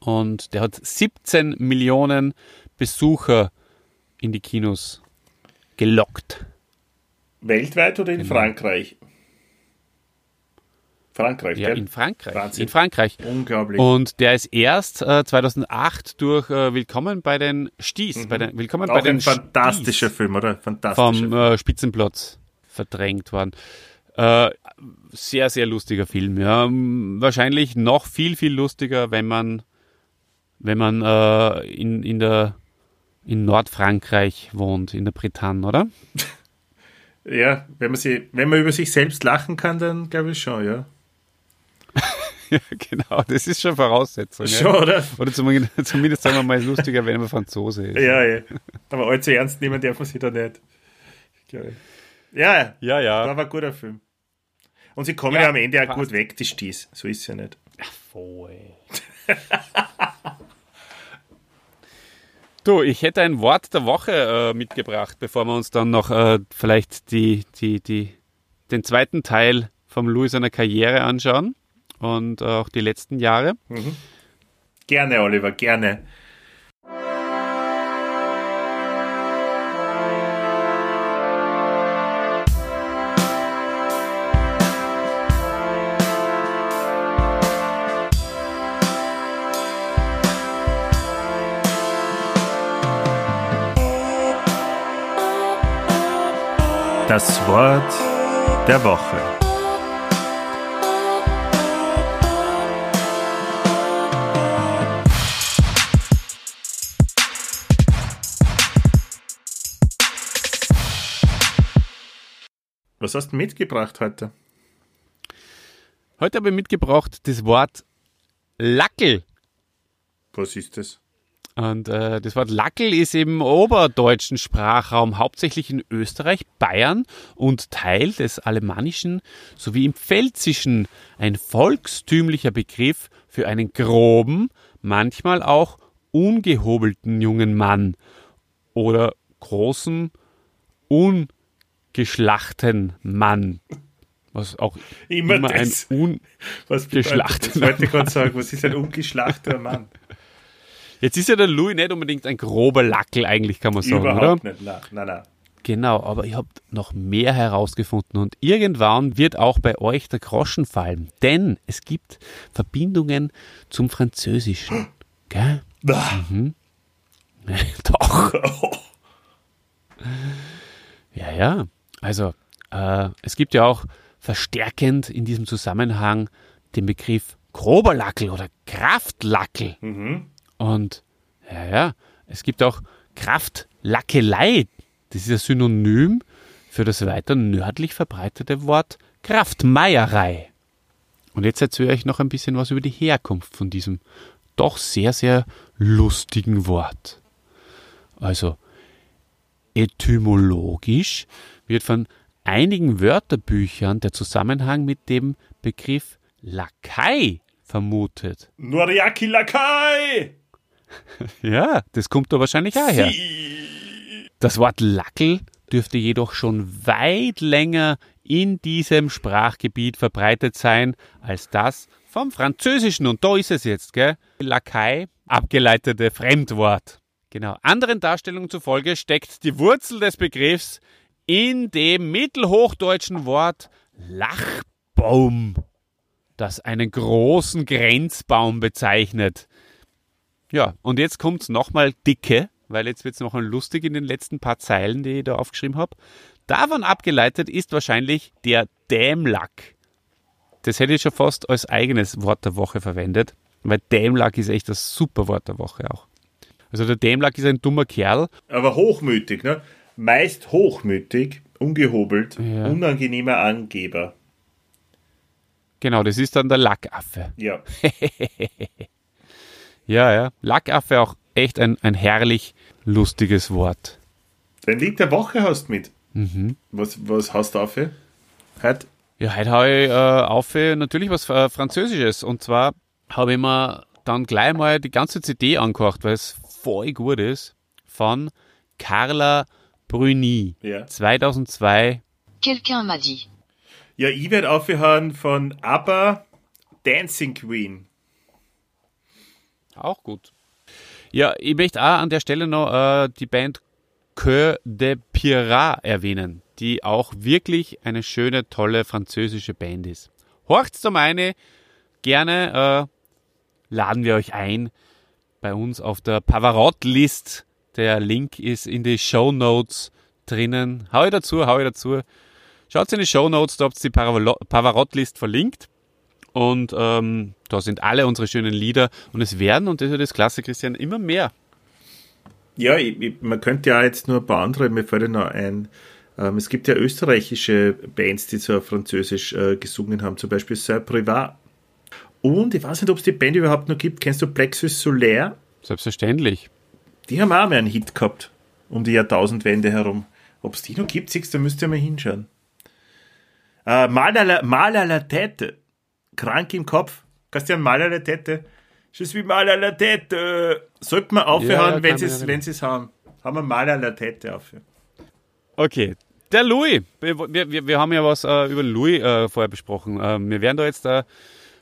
und der hat 17 Millionen Besucher in die Kinos gelockt. Weltweit oder in genau. Frankreich? Frankreich, ja, gell? in Frankreich. Wahnsinn. In Frankreich. Unglaublich. Und der ist erst äh, 2008 durch äh, Willkommen bei den Sties, mhm. bei den Willkommen Auch bei den ein fantastischer Sties Film, oder? Fantastischer vom äh, Spitzenplatz verdrängt worden. Äh, sehr, sehr lustiger Film. Ja. Wahrscheinlich noch viel, viel lustiger, wenn man, wenn man äh, in, in, der, in Nordfrankreich wohnt, in der Bretagne, oder? ja, wenn man, sie, wenn man über sich selbst lachen kann, dann glaube ich schon, ja. ja, genau, das ist schon Voraussetzung. Schon, ja. oder? Oder zumindest, zumindest sagen wir mal, lustiger, wenn man Franzose ist. Ja, ja. Aber allzu ernst nehmen darf man sich da nicht. Ja, ja, ja. War ein guter Film. Und sie kommen ja, ja am Ende auch gut weg, die Sties. So ist es ja nicht. Ach, voll. du, ich hätte ein Wort der Woche äh, mitgebracht, bevor wir uns dann noch äh, vielleicht die, die, die, den zweiten Teil vom Louis seiner Karriere anschauen und auch die letzten Jahre. Mhm. Gerne, Oliver, gerne. Das Wort der Woche. Was hast du mitgebracht heute? Heute habe ich mitgebracht das Wort Lackel. Was ist das? Und äh, das Wort Lackel ist im oberdeutschen Sprachraum hauptsächlich in Österreich, Bayern und Teil des Alemannischen sowie im Pfälzischen ein volkstümlicher Begriff für einen groben, manchmal auch ungehobelten jungen Mann oder großen, ungeschlachten Mann. Was auch immer, immer ein ungeschlachteter Mann. Ich wollte gerade sagen, was ist ein ungeschlachteter Mann? Jetzt ist ja der Louis nicht unbedingt ein grober Lackel, eigentlich kann man sagen, Überhaupt oder? nicht, nein, nein, nein. Genau, aber ihr habt noch mehr herausgefunden und irgendwann wird auch bei euch der Groschen fallen, denn es gibt Verbindungen zum Französischen. Gell? Mhm. Doch. Ja, ja. Also, äh, es gibt ja auch verstärkend in diesem Zusammenhang den Begriff grober Lackel oder Kraftlackel. Mhm. Und ja, ja, es gibt auch Kraftlackelei. Das ist ein Synonym für das weiter nördlich verbreitete Wort Kraftmeierei. Und jetzt erzähle ich noch ein bisschen was über die Herkunft von diesem doch sehr, sehr lustigen Wort. Also, etymologisch wird von einigen Wörterbüchern der Zusammenhang mit dem Begriff Lakai vermutet. Noriaki Lakai! Ja, das kommt da wahrscheinlich auch her. Das Wort Lackel dürfte jedoch schon weit länger in diesem Sprachgebiet verbreitet sein als das vom Französischen. Und da ist es jetzt, gell? Lakai, abgeleitete Fremdwort. Genau. Anderen Darstellungen zufolge steckt die Wurzel des Begriffs in dem mittelhochdeutschen Wort Lachbaum, das einen großen Grenzbaum bezeichnet. Ja, und jetzt kommt's nochmal dicke, weil jetzt wird's noch lustig in den letzten paar Zeilen, die ich da aufgeschrieben habe. Davon abgeleitet ist wahrscheinlich der Dämlack. das hätte ich schon fast als eigenes Wort der Woche verwendet, weil Dämlack ist echt das super Wort der Woche auch. Also der Dämlack ist ein dummer Kerl. Aber hochmütig, ne? Meist hochmütig, ungehobelt, Ja. unangenehmer Angeber. Genau, das ist dann der Lackaffe. Ja. Ja, ja. Lackaffe auch echt ein, ein herrlich lustiges Wort. Dein Lied der Woche hast du mit. Mhm. Was, was hast du auf? Heute? Ja, heute habe ich äh, auf natürlich was äh, Französisches. Und zwar habe ich mir dann gleich mal die ganze CD angehört, weil es voll gut ist, von Carla Bruni. Ja. 2002. Quelqu'un m'a dit. Ja, ich werde aufhören von ABBA Dancing Queen. Auch gut. Ja, ich möchte auch an der Stelle noch äh, die Band Coeur de Pirat erwähnen, die auch wirklich eine schöne, tolle französische Band ist. Horcht zum eine, gerne äh, laden wir euch ein bei uns auf der Pavarotti-List. Der Link ist in die Show Notes drinnen. Hau ich dazu, hau ich dazu. Schaut in die Show Notes, da habt ihr die Pavarotti-List verlinkt. Und ähm, da sind alle unsere schönen Lieder. Und es werden, und das ist ja das Klasse, Christian, immer mehr. Ja, ich, ich, man könnte ja jetzt nur ein paar andere, mir fällt ja noch ein. Ähm, es gibt ja österreichische Bands, die so auf Französisch äh, gesungen haben, zum Beispiel Saint Privat. Und ich weiß nicht, ob es die Band überhaupt noch gibt. Kennst du Plexus Solaire? Selbstverständlich. Die haben auch mal einen Hit gehabt, um die Jahrtausendwende herum. Ob es die noch gibt, siehst du, da müsst ihr mal hinschauen. Äh, mal, à la, Krank im Kopf. Christian, mal à la tête. Je suis mal à la tête. Sollte man aufhören, ja, wenn sie es ja sie's haben. Haben wir mal à la tête aufhören. Okay. Der Louis. Wir, wir, wir haben ja was äh, über Louis äh, vorher besprochen. Äh, wir werden da jetzt äh,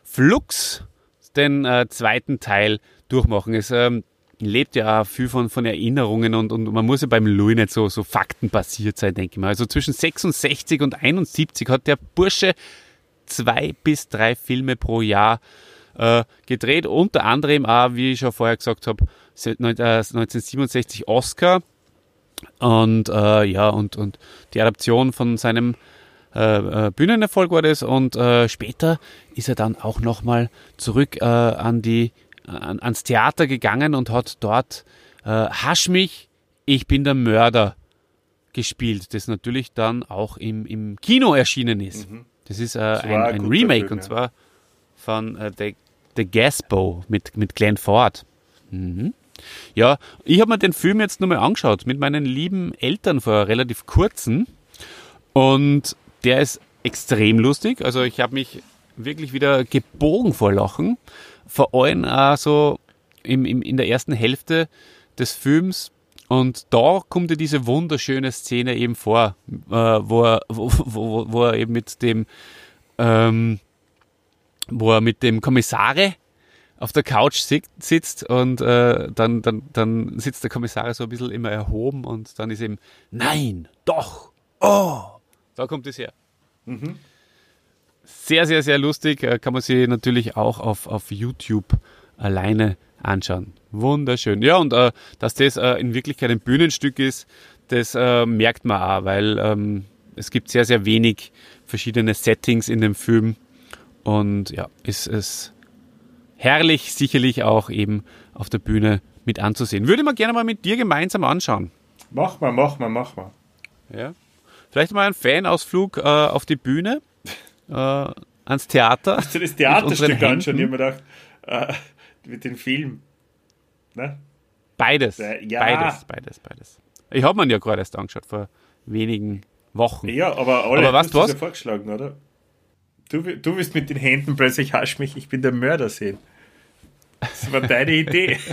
Flux den äh, zweiten Teil durchmachen. Es ähm, lebt ja auch viel von, von Erinnerungen und, und man muss ja beim Louis nicht so, so faktenbasiert sein, denke ich mal. Also zwischen 66 und 71 hat der Bursche zwei bis drei Filme pro Jahr äh, gedreht. Unter anderem auch, wie ich schon vorher gesagt habe, se- neun- äh, 1967 Oscar. Und äh, ja, und, und die Adaption von seinem äh, äh, Bühnenerfolg war das. Und äh, später ist er dann auch nochmal zurück äh, an die, an, ans Theater gegangen und hat dort Hasch mich, ich bin der Mörder gespielt, das natürlich dann auch im, im Kino erschienen ist. Das ist äh, ein, ein ein Remake Film, und ja. zwar von äh, The, The Gaspo mit, mit Glenn Ford. Mhm. Ja, ich habe mir den Film jetzt nur mal angeschaut mit meinen lieben Eltern vor relativ kurzem und der ist extrem lustig. Also ich habe mich wirklich wieder gebogen vor Lachen. Vor allem auch so im, im, in der ersten Hälfte des Films. Und da kommt ja diese wunderschöne Szene eben vor, äh, wo, er, wo, wo, wo er eben mit dem, ähm, wo er mit dem Kommissare auf der Couch sit- sitzt und äh, dann, dann, dann sitzt der Kommissar so ein bisschen immer erhoben und dann ist eben, nein, doch, oh, da kommt es her. Sehr, sehr, sehr lustig, äh, kann man sich natürlich auch auf, auf YouTube alleine anschauen. Wunderschön. Ja, und äh, dass das äh, in Wirklichkeit ein Bühnenstück ist, das äh, merkt man auch, weil ähm, es gibt sehr, sehr wenig verschiedene Settings in dem Film und ja, ist es herrlich, sicherlich auch eben auf der Bühne mit anzusehen. Würde man gerne mal mit dir gemeinsam anschauen. Mach mal, mach mal, mach mal. Ja. Vielleicht mal ein Fanausflug äh, auf die Bühne, äh, ans Theater. Hast du das Theaterstück anschauen? Ich habe mir gedacht, äh, mit dem Film. Ne? Beides, ja. beides, beides, beides. Ich habe mir ja gerade erst angeschaut, vor wenigen Wochen. Ja, aber alle Aber hast was? ja vorgeschlagen, oder? Du, du willst mit den Händen plötzlich hasch mich, ich bin der Mörder sehen. Das war deine Idee.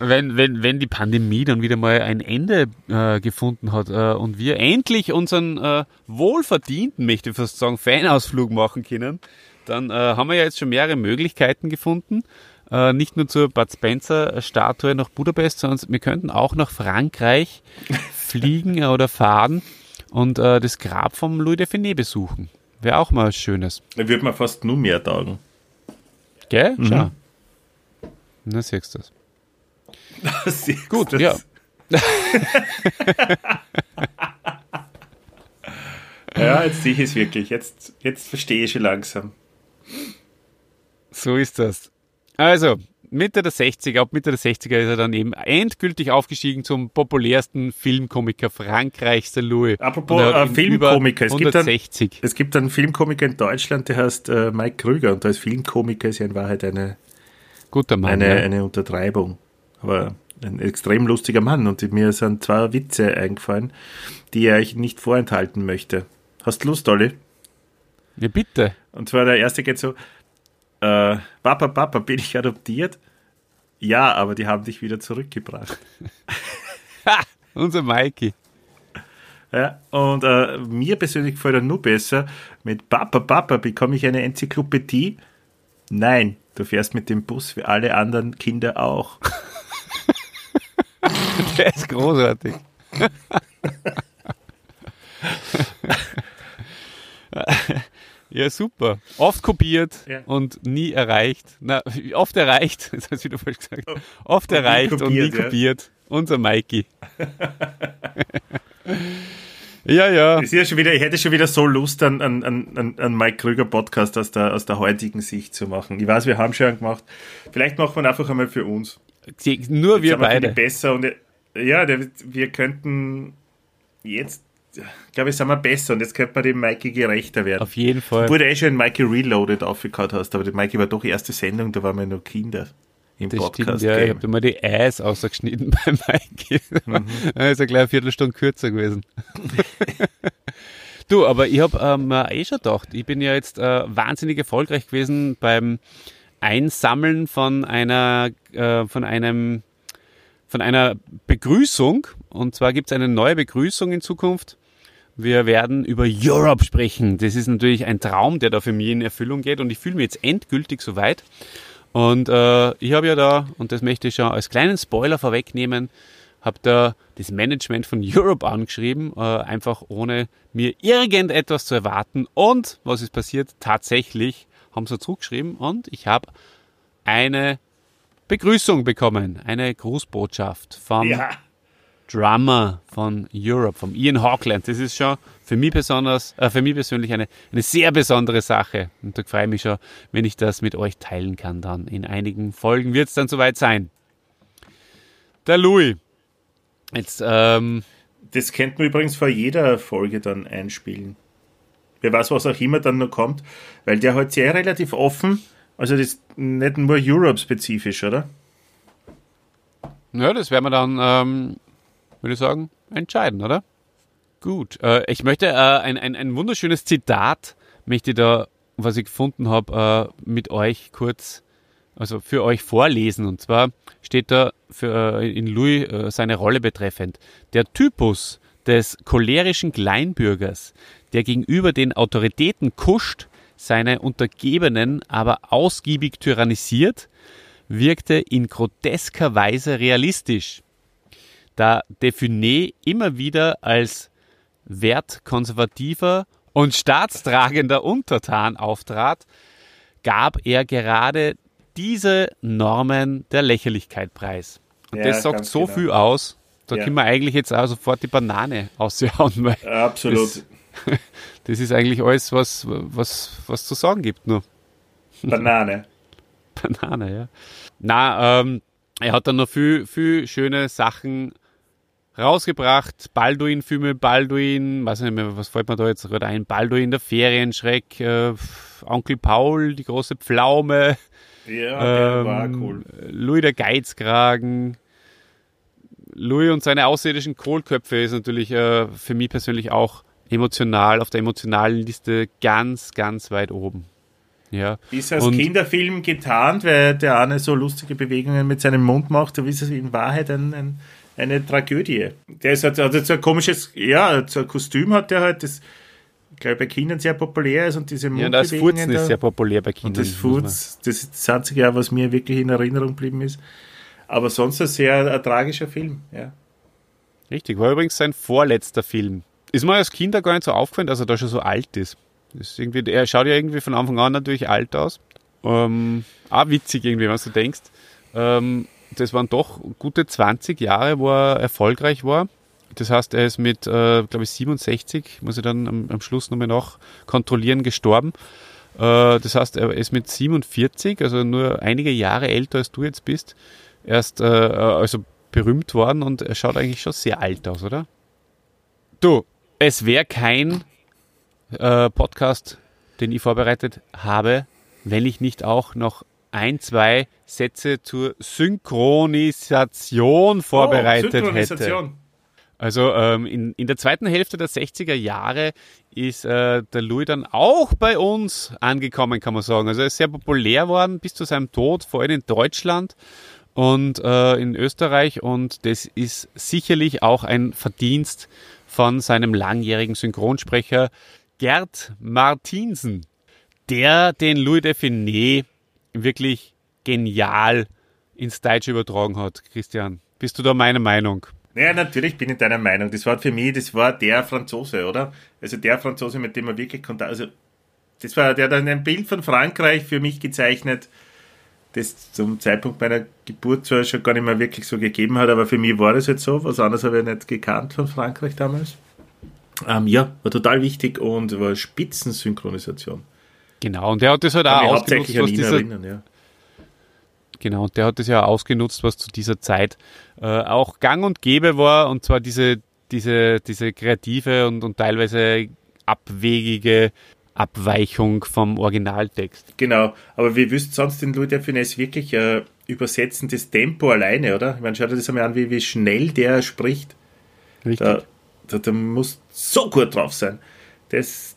Wenn, wenn, wenn die Pandemie dann wieder mal ein Ende äh, gefunden hat äh, und wir endlich unseren äh, wohlverdienten, möchte ich fast sagen, Fanausflug machen können, dann äh, haben wir ja jetzt schon mehrere Möglichkeiten gefunden. Äh, nicht nur zur Bud Spencer Statue nach Budapest, sondern wir könnten auch nach Frankreich fliegen oder fahren und äh, das Grab vom Louis de Finet besuchen. Wäre auch mal was Schönes. Da würde man fast nur mehr tagen. Gell? Schau. Na, siehst du das. Siehst Gut, das? ja. Ja, jetzt sehe ich es wirklich. Jetzt, jetzt verstehe ich schon langsam. So ist das. Also, Mitte der 60er, ab Mitte der 60er ist er dann eben endgültig aufgestiegen zum populärsten Filmkomiker Frankreichs, der Louis. Apropos äh, Filmkomiker, es gibt, einen, 160. es gibt einen Filmkomiker in Deutschland, der heißt äh, Mike Krüger und als Filmkomiker ist ja in Wahrheit eine, Guter Mann. eine, ja. eine Untertreibung. Aber ein extrem lustiger Mann und mir sind zwei Witze eingefallen, die er euch nicht vorenthalten möchte. Hast du Lust, Olli? ja, bitte. Und zwar der erste geht so, äh, Papa, Papa, bin ich adoptiert? Ja, aber die haben dich wieder zurückgebracht. Ha, unser Mikey. Ja, und äh, mir persönlich gefällt er nur besser. Mit Papa, Papa bekomme ich eine Enzyklopädie? Nein, du fährst mit dem Bus wie alle anderen Kinder auch. Der ist großartig. Ja, super. Oft kopiert Ja. und nie erreicht. Na, oft erreicht, das hast du wieder falsch gesagt. Oft erreicht und nie kopiert, ja. kopiert. Unser Mikey. ja, ja. Ich, sehe schon wieder, ich hätte schon wieder so Lust, an, an, an, an Mike Krüger Podcast aus der, aus der heutigen Sicht zu machen. Ich weiß, wir haben schon einen gemacht. Vielleicht machen wir ihn einfach einmal für uns. Sie- Nur wir Sind wir, beide. ich, besser und ja, wir könnten jetzt, glaube ich, sind wir besser und jetzt könnte man dem Mikey gerechter werden. Auf jeden Fall. Wurde eh schon in Mikey Reloaded aufgehört hast, aber der Mikey war doch die erste Sendung, da waren wir noch Kinder im Das stimmt, Podcast. ja. Ich habe immer die Eis ausgeschnitten bei Mikey. Mhm. Da ist er gleich eine Viertelstunde kürzer gewesen. du, aber ich habe ähm, eh schon gedacht, ich bin ja jetzt äh, wahnsinnig erfolgreich gewesen beim Einsammeln von einer, äh, von einem, von einer Begrüßung. Und zwar gibt es eine neue Begrüßung in Zukunft. Wir werden über Europe sprechen. Das ist natürlich ein Traum, der da für mich in Erfüllung geht. Und ich fühle mich jetzt endgültig soweit. Und äh, ich habe ja da, und das möchte ich schon als kleinen Spoiler vorwegnehmen, habe da das Management von Europe angeschrieben, äh, einfach ohne mir irgendetwas zu erwarten. Und was ist passiert? Tatsächlich haben sie zurückgeschrieben und ich habe eine Begrüßung bekommen, eine Grußbotschaft vom Ja, Drummer von Europe, vom Ian Hawkland. Das ist schon für mich besonders, äh, für mich persönlich eine, eine sehr besondere Sache. Und da freue ich mich schon, wenn ich das mit euch teilen kann dann. In einigen Folgen wird es dann soweit sein. Der Louis. Jetzt, ähm, das könnte man übrigens vor jeder Folge dann einspielen. Wer weiß, was auch immer dann noch kommt, weil der hat sehr relativ offen, also das ist nicht nur Europe-spezifisch, oder? ja, das werden wir dann, ähm, würde ich sagen, entscheiden, oder? Gut. Äh, ich möchte äh, ein, ein, ein wunderschönes Zitat, möchte da, was ich gefunden habe, äh, mit euch kurz, also für euch vorlesen. Und zwar steht da für, äh, in Louis äh, seine Rolle betreffend. Der Typus des cholerischen Kleinbürgers, der gegenüber den Autoritäten kuscht, seine Untergebenen aber ausgiebig tyrannisiert, wirkte in grotesker Weise realistisch. Da Defuné immer wieder als wertkonservativer und staatstragender Untertan auftrat, gab er gerade diese Normen der Lächerlichkeit preis. Und Ja, das sagt so genau. viel aus, da Ja. können wir eigentlich jetzt auch sofort die Banane aushauen, weil Absolut. das, das ist eigentlich alles, was, was, was zu sagen gibt nur. Banane. Banane, ja. Na, ähm, er hat dann noch viel, viel schöne Sachen rausgebracht. Balduin-Filme, Balduin, weiß nicht mehr, was fällt mir da jetzt gerade ein? Balduin, der Ferienschreck, äh, Onkel Paul, die große Pflaume, Ja, der war ähm, cool. Louis der Geizkragen. Louis und seine außerirdischen Kohlköpfe ist natürlich äh, für mich persönlich auch emotional, auf der emotionalen Liste ganz, ganz weit oben. Ja. Ist als Und- Kinderfilm getarnt, weil der eine so lustige Bewegungen mit seinem Mund macht, aber ist es in Wahrheit ein, ein, eine Tragödie. Der ist halt, also so ein komisches, ja, so ein Kostüm hat der halt, das, ich glaube, bei Kindern sehr populär ist und diese Ja, und das Furzen ist sehr populär bei Und Kindern. das muss man- Furz, das ist das einzige Jahr, was mir wirklich in Erinnerung geblieben ist. Aber sonst ein sehr ein tragischer Film, ja. Richtig, war übrigens sein vorletzter Film. Ist mir als Kind gar nicht so aufgefallen, dass er da schon so alt ist. Das ist irgendwie, er schaut ja irgendwie von Anfang an natürlich alt aus. Ähm, auch witzig irgendwie, wenn du denkst. Ähm, das waren doch gute 20 Jahre, wo er erfolgreich war. Das heißt, er ist mit, äh, glaube ich, 67, muss ich dann am, am Schluss nochmal noch kontrollieren, gestorben. Äh, das heißt, er ist mit 47, also nur einige Jahre älter als du jetzt bist, erst äh, also berühmt worden und er schaut eigentlich schon sehr alt aus, oder? Du, es wäre kein äh, Podcast, den ich vorbereitet habe, wenn ich nicht auch noch ein, zwei Sätze zur Synchronisation vorbereitet oh, Synchronisation. hätte. Also ähm, in, in der zweiten Hälfte der 60er Jahre ist äh, der Louis dann auch bei uns angekommen, kann man sagen. Also er ist sehr populär worden bis zu seinem Tod, vor allem in Deutschland und äh, in Österreich. Und das ist sicherlich auch ein Verdienst von seinem langjährigen Synchronsprecher Gerd Martinsen, der den Louis Define wirklich genial ins Deutsche übertragen hat. Christian, bist du da meiner Meinung? Ja, natürlich bin ich deiner Meinung. Das war für mich, das war der Franzose, oder? Also der Franzose, mit dem man wirklich konnte. Also, das war, der hat ein Bild von Frankreich für mich gezeichnet, das zum Zeitpunkt meiner Geburt zwar schon gar nicht mehr wirklich so gegeben hat, aber für mich war das jetzt so. Was anderes habe ich nicht gekannt von Frankreich damals. Ähm, ja, war total wichtig und war Spitzensynchronisation. Genau, und der hat das halt auch ausgenutzt, was dieser, erinnern, ja. Genau, und der hat das ja ausgenutzt, was zu dieser Zeit äh, auch gang und gäbe war, und zwar diese, diese, diese kreative und, und teilweise abwegige Abweichung vom Originaltext. Genau, aber wie wüsst sonst den Louis de wirklich äh, übersetzen das Tempo alleine, oder? Ich meine, schau dir das einmal an, wie, wie schnell der spricht. Richtig. Da, da, da muss so gut drauf sein. Das,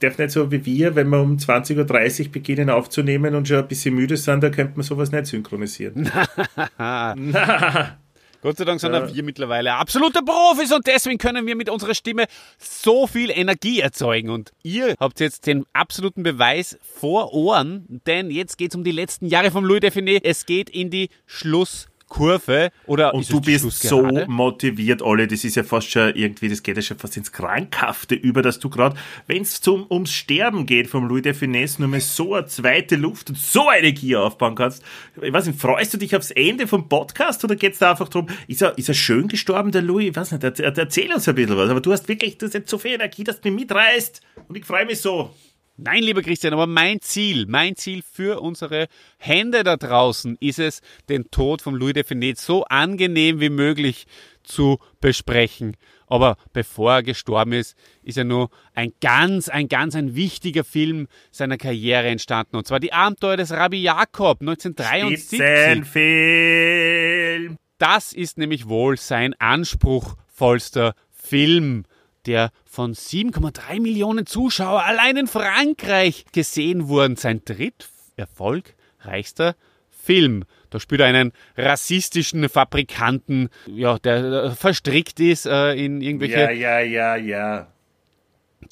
darf nicht so wie wir, wenn wir um 20.30 Uhr beginnen aufzunehmen und schon ein bisschen müde sind, da könnte man sowas nicht synchronisieren. Na. Gott sei Dank sind ja. wir mittlerweile absolute Profis und deswegen können wir mit unserer Stimme so viel Energie erzeugen. Und ihr habt jetzt den absoluten Beweis vor Ohren, denn jetzt geht es um die letzten Jahre vom Louis Define. Es geht in die Schluss. Kurve oder und du bist so motiviert, Olli, das ist ja fast schon irgendwie, das geht ja schon fast ins Krankhafte über, dass du gerade, wenn es ums Sterben geht vom Louis de Finesse, nur mal so eine zweite Luft und so eine Gier aufbauen kannst. Ich weiß nicht, freust du dich aufs Ende vom Podcast oder geht es da einfach darum, ist er, ist er schön gestorben, der Louis? Ich weiß nicht, erzähl uns ein bisschen was, aber du hast wirklich, du hast jetzt so viel Energie, dass du mich mitreißt und ich freue mich so. Nein, lieber Christian, aber mein Ziel, mein Ziel für unsere Hände da draußen ist es, den Tod von Louis de Finet so angenehm wie möglich zu besprechen. Aber bevor er gestorben ist, ist ja nur ein ganz, ein ganz, ein wichtiger Film seiner Karriere entstanden. Und zwar die Abenteuer des Rabbi Jakob 1973. Spitzenfilm. Das ist nämlich wohl sein anspruchsvollster Film der von 7,3 Millionen Zuschauern allein in Frankreich gesehen wurden. Sein dritterfolgreichster Film. Da spielt er einen rassistischen Fabrikanten, ja, der verstrickt ist äh, in irgendwelche. Ja, ja, ja, ja.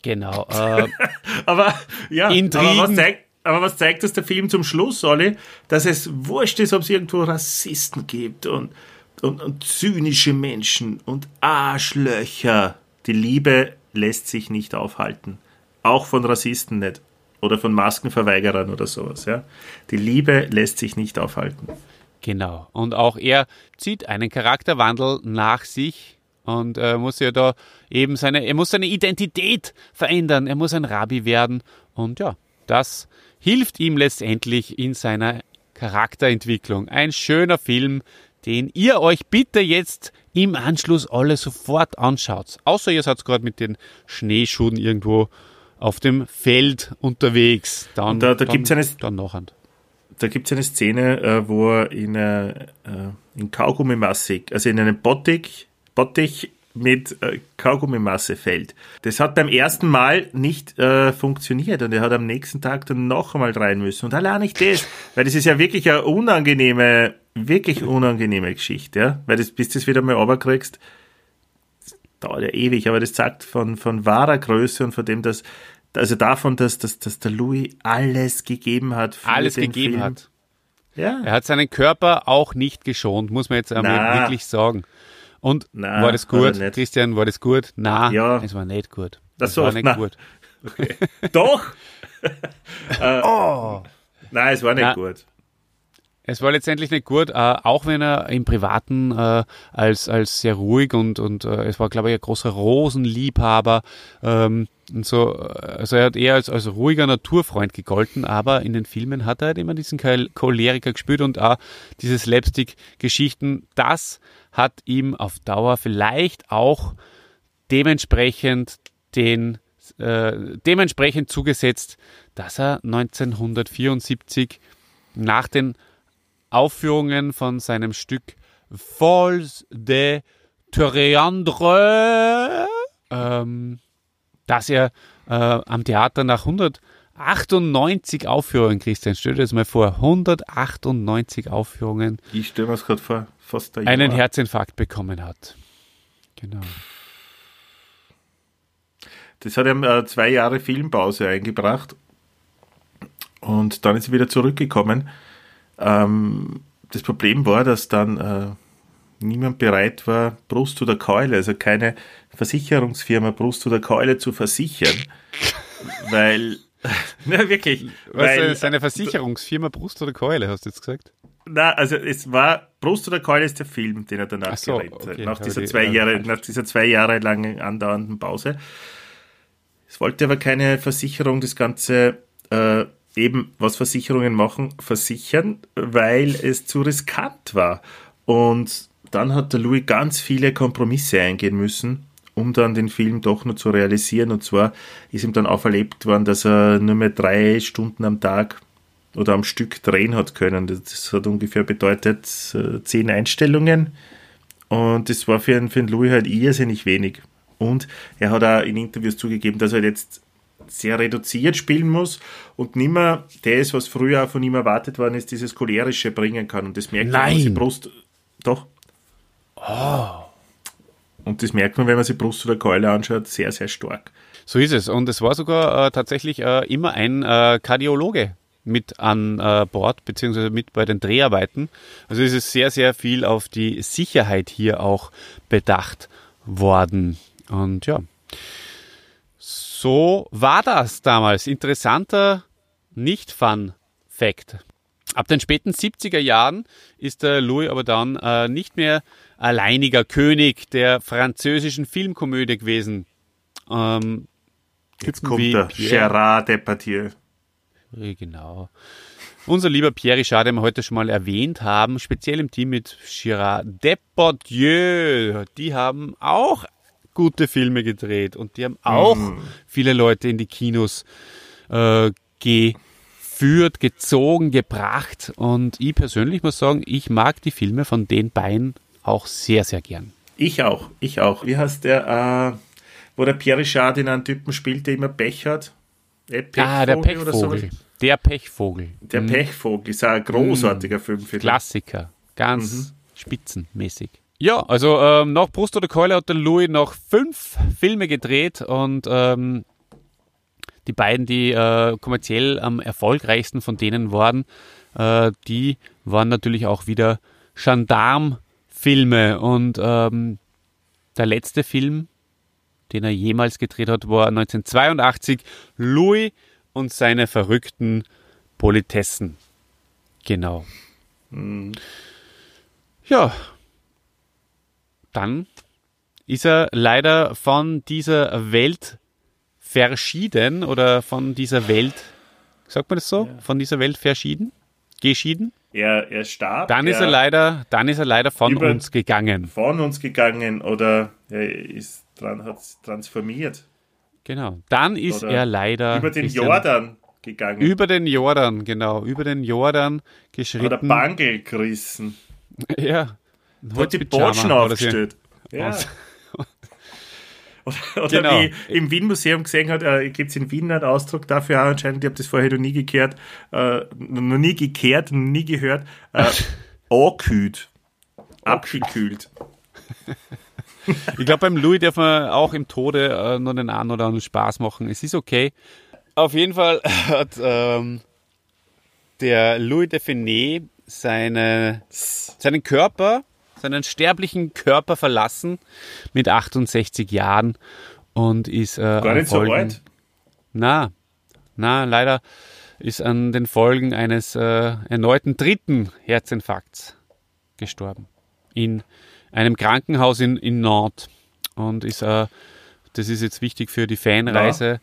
Genau. Äh, aber ja, Intrigen. Aber was, zeigt, aber was zeigt das der Film zum Schluss, Olli? Dass es wurscht ist, ob es irgendwo Rassisten gibt und, und, und zynische Menschen und Arschlöcher. Die Liebe lässt sich nicht aufhalten. Auch von Rassisten nicht. Oder von Maskenverweigerern oder sowas. Ja? Die Liebe lässt sich nicht aufhalten. Genau. Und auch er zieht einen Charakterwandel nach sich und äh, muss ja da eben seine, er muss seine Identität verändern. Er muss ein Rabbi werden. Und ja, das hilft ihm letztendlich in seiner Charakterentwicklung. Ein schöner Film, den ihr euch bitte jetzt im Anschluss alle sofort anschaut. Außer ihr seid gerade mit den Schneeschuhen irgendwo auf dem Feld unterwegs. Dann, da, da gibt es eine, dann. Da gibt's eine Szene, äh, wo er in, äh, in Kaugummimasse, also in einem Bottich, Bottich mit äh, Kaugummimasse fällt. Das hat beim ersten Mal nicht äh, funktioniert und er hat am nächsten Tag dann noch einmal rein müssen. Und allein nicht das, weil das ist ja wirklich eine unangenehme, wirklich unangenehme Geschichte, ja? weil das, bis du es wieder mal runterkriegst, dauert ja ewig, aber das zeigt von, von wahrer Größe und von dem, dass, also davon, dass, dass, dass der Louis alles gegeben hat. Für alles den gegeben Film. hat. Ja. Er hat seinen Körper auch nicht geschont, muss man jetzt einmal wirklich sagen. Und na, war das gut? Christian, war das gut? Na, ja. es war nicht gut. Das, das war nicht na. gut. Okay. Doch! äh, oh. Nein, es war nicht na. gut. Es war letztendlich nicht gut, äh, auch wenn er im Privaten äh, als, als sehr ruhig und, und äh, es war, glaube ich, ein großer Rosenliebhaber ähm, und so. Also er hat eher als, als ruhiger Naturfreund gegolten, aber in den Filmen hat er halt immer diesen Chol- Choleriker gespürt und auch diese Slapstick-Geschichten. Das hat ihm auf Dauer vielleicht auch dementsprechend den äh, dementsprechend zugesetzt, dass er 1974 nach den Aufführungen von seinem Stück Falls de Théandre, ähm, dass er äh, am Theater nach 198 Aufführungen, Christian, stell dir das mal vor, 198 Aufführungen Ich stelle mir es gerade vor, fast ein einen Jahr. Herzinfarkt bekommen hat. Genau. Das hat ihm äh, zwei Jahre Filmpause eingebracht. Und dann ist er wieder zurückgekommen. Ähm, das Problem war, dass dann äh, niemand bereit war, Brust oder Keule, also keine Versicherungsfirma Brust oder Keule zu versichern. weil, na wirklich, Was weil, ist eine Versicherungsfirma Brust oder Keule, hast du jetzt gesagt? na, also es war Brust oder Keule ist der Film, den er danach Ach so, gedreht hat, okay, nach dieser die, zwei Jahre, nach dieser zwei Jahre langen andauernden Pause. Es wollte aber keine Versicherung das Ganze äh, eben, was Versicherungen machen, versichern, weil es zu riskant war. Und dann hat der Louis ganz viele Kompromisse eingehen müssen, um dann den Film doch nur zu realisieren. Und zwar ist ihm dann auferlebt worden, dass er nur mehr drei Stunden am Tag oder am Stück drehen hat können. Das hat ungefähr bedeutet äh, zehn Einstellungen. Und das war für einen, für einen Louis halt irrsinnig wenig. Und er hat auch in Interviews zugegeben, dass er jetzt sehr reduziert spielen muss und nimmer das, was früher auch von ihm erwartet worden ist, dieses cholerische bringen kann. Und das merkt man, wenn man Nein. sich Brust. Doch. Und das merkt man, wenn man sich Brust oder Keule anschaut, sehr, sehr stark. So ist es. Und es war sogar äh, tatsächlich äh, immer ein äh, Kardiologe mit an äh, Bord, beziehungsweise mit bei den Dreharbeiten. Also es ist sehr, sehr viel auf die Sicherheit hier auch bedacht worden. Und ja, so war das damals. Interessanter Nicht-Fun-Fact. Ab den späten 70er Jahren ist der Louis aber dann äh, nicht mehr alleiniger König der französischen Filmkomödie gewesen. Ähm, Jetzt kommt der Pierre- Gérard Depardieu. Äh, Genau. Unser lieber Pierre Richard, den wir heute schon mal erwähnt haben, speziell im Team mit Gérard Depardieu, die haben auch gute Filme gedreht und die haben auch viele Leute in die Kinos äh, geführt, gezogen, gebracht und ich persönlich muss sagen, ich mag die Filme von den beiden auch sehr, sehr gern. Ich auch, ich auch. Wie heißt der, äh, wo der Pierre Richard in einen Typen spielt, der immer Pech hat? Äh, ah, der Pechvogel. Der Pechvogel. Der Pechvogel ist auch ein großartiger Film für. Klassiker. Ganz spitzenmäßig. Ja, also ähm, nach Brust oder Keule hat der Louis noch fünf Filme gedreht und ähm, die beiden, die äh, kommerziell am erfolgreichsten von denen waren, äh, die waren natürlich auch wieder Gendarm-Filme. Und ähm, der letzte Film, den er jemals gedreht hat, war 1982 Louis und seine verrückten Politessen. Genau. Ja, dann ist er leider von dieser Welt verschieden oder von dieser Welt, sagt man das so? Von dieser Welt verschieden? Geschieden? Er, er starb. Dann ist er leider, dann ist er leider von uns gegangen. von uns gegangen oder er ist dran, hat transformiert. Genau. Dann ist Oder er leider Über den Jordan gegangen. über den Jordan, genau, über den Jordan Oder geschritten. Bangel gerissen. Ja. Hat die Botschen oder aufgestellt. Ja. Oder, oder Genau. wie im Wien-Museum gesehen hat, äh, gibt es in Wien einen Ausdruck dafür auch anscheinend, ich habe das vorher noch nie gekehrt, äh, noch nie gekehrt, noch nie gehört, äh, angekühlt. Abgekühlt. Ich glaube, beim Louis darf man auch im Tode äh, nur den einen oder anderen Spaß machen. Es ist okay. Auf jeden Fall hat ähm, der Louis de Finet seine, seinen Körper, seinen sterblichen Körper verlassen mit 68 Jahren und ist äh, Gar nicht so Folgen- alt. Na, na, leider, ist an den Folgen eines äh, erneuten dritten Herzinfarkts gestorben. In einem Krankenhaus in, in Nantes. Und ist, äh, das ist jetzt wichtig für die Fanreise,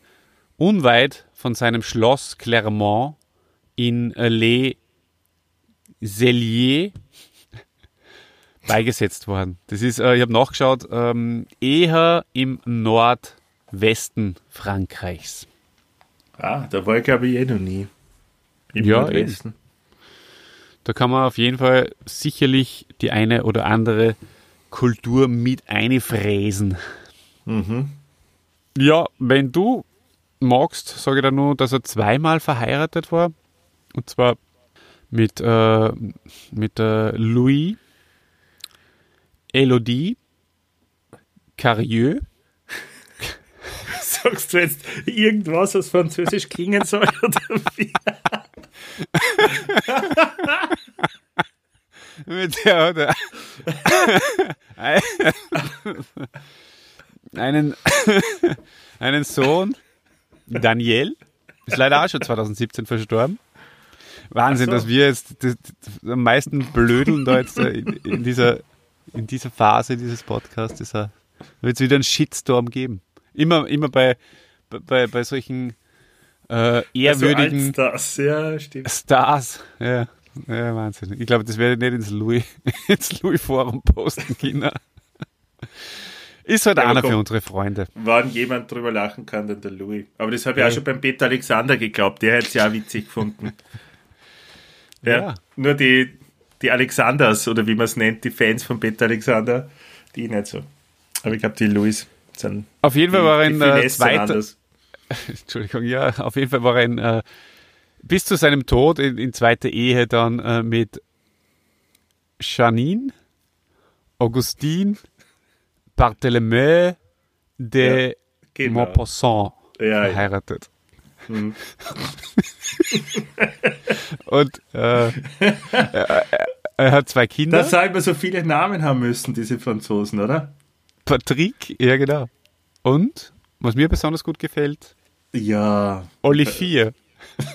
unweit von seinem Schloss Clermont in äh, Les Celliers beigesetzt worden. Das ist, äh, ich habe nachgeschaut, ähm, eher im Nordwesten Frankreichs. Ah, da war ich glaube ich eh noch nie. Im Ja, Nordwesten. Da kann man auf jeden Fall sicherlich die eine oder andere Kultur mit einfräsen. Ja, wenn du magst, sage ich da nur, dass er zweimal verheiratet war. Und zwar mit, äh, mit äh, Louis Elodie Carieux. Sagst du jetzt irgendwas, was französisch klingen soll? Oder wie? Mit der hat er einen, einen Sohn, Daniel, ist leider auch schon 2017 verstorben. Wahnsinn, so. dass wir jetzt das, das, am meisten blödeln da jetzt in, in, dieser, in dieser Phase dieses Podcasts. Es wird es wieder einen Shitstorm geben. Immer, immer bei, bei, bei solchen äh, ehrwürdigen als das, ja, stimmt. Stars. Ja, ja Wahnsinn. Ich glaube, das werde ich nicht ins Louis, ins Louis Forum posten, Kinder. Ist halt Ja, einer komm. für unsere Freunde. Wann jemand drüber lachen kann, dann der Louis. Aber das habe ich Ja. auch schon beim Peter Alexander geglaubt. Der hätte es ja auch witzig gefunden. Ja. Ja. Nur die, die Alexanders, oder wie man es nennt, die Fans von Peter Alexander, die nicht so. Aber ich glaube, die Louis sind. Auf jeden Fall die- war er in äh. Entschuldigung, ja, auf jeden Fall war er in, äh, bis zu seinem Tod in, in zweiter Ehe dann äh, mit Janine, Augustine, Barthélemy de Genau. Maupassant Ja, ja. verheiratet. Mhm. Und äh, er, er hat zwei Kinder. Das soll man so viele Namen haben müssen, diese Franzosen, oder? Patrick, ja genau. Und, was mir besonders gut gefällt, Ja. Olivier.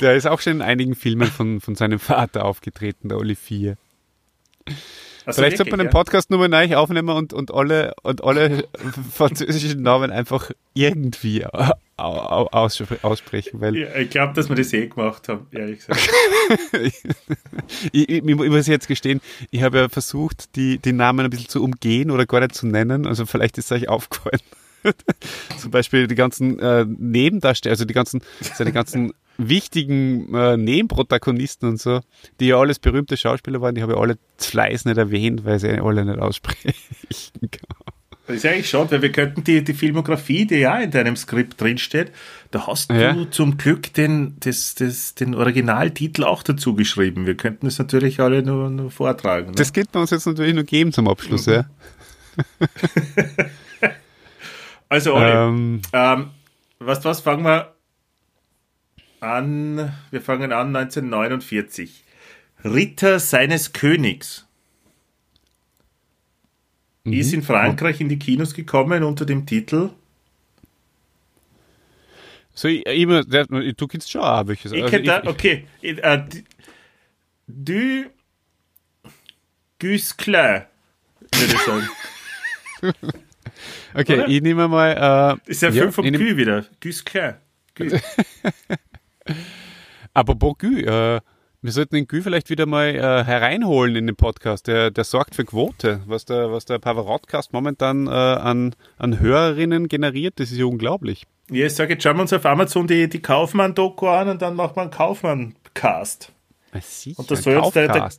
der ist auch schon in einigen Filmen von, von seinem Vater aufgetreten, der Olivier. Also Vielleicht sollte man den Podcast nur mal neu aufnehmen und, und, alle, und alle französischen Namen einfach irgendwie au- au- ausspre- aussprechen, weil ja. Ja, ich glaube, dass wir das eh gemacht haben, ehrlich gesagt. ich, ich, ich muss jetzt gestehen, ich habe ja versucht, die, die Namen ein bisschen zu umgehen oder gar nicht zu nennen. Also vielleicht ist es euch aufgefallen. Zum Beispiel die ganzen äh, Nebendarsteller, also die ganzen, seine ganzen wichtigen äh, Nebenprotagonisten und so, die ja alles berühmte Schauspieler waren, die habe ich alle Fleiß nicht erwähnt, weil sie alle nicht aussprechen kann. Das ist eigentlich schade, weil wir könnten die, die Filmografie, die ja in deinem Skript drinsteht, da hast Ja. du zum Glück den, das, das, den Originaltitel auch dazu geschrieben. Wir könnten es natürlich alle nur, nur vortragen. Ne? Das geht uns jetzt natürlich nur geben zum Abschluss, ja. also, Olli, Ähm, ähm, was, was fangen wir an? Wir fangen an 1949. Ritter seines Königs. Ist in Frankreich in die Kinos gekommen unter dem Titel so, ich, immer, der, du kennst schon auch welches. Ich Also da, okay. Äh, du Güskler, würde ich sagen. okay, oder? ich nehme mal. Äh, Ist ja ja, 5 vom ich nehm- Gü wieder. Güskler. Gü. Apropos Gü, äh, wir sollten den Gü vielleicht wieder mal äh, hereinholen in den Podcast. Der, der sorgt für Quote. Was der, was der Pavarottcast momentan äh, an, an Hörerinnen generiert, das ist ja unglaublich. Ja, ich sage, jetzt schauen wir uns auf Amazon die, die Kaufmann-Doku an und dann machen wir einen Kaufmann-Cast. Sicher, Und das soll uns der- der-.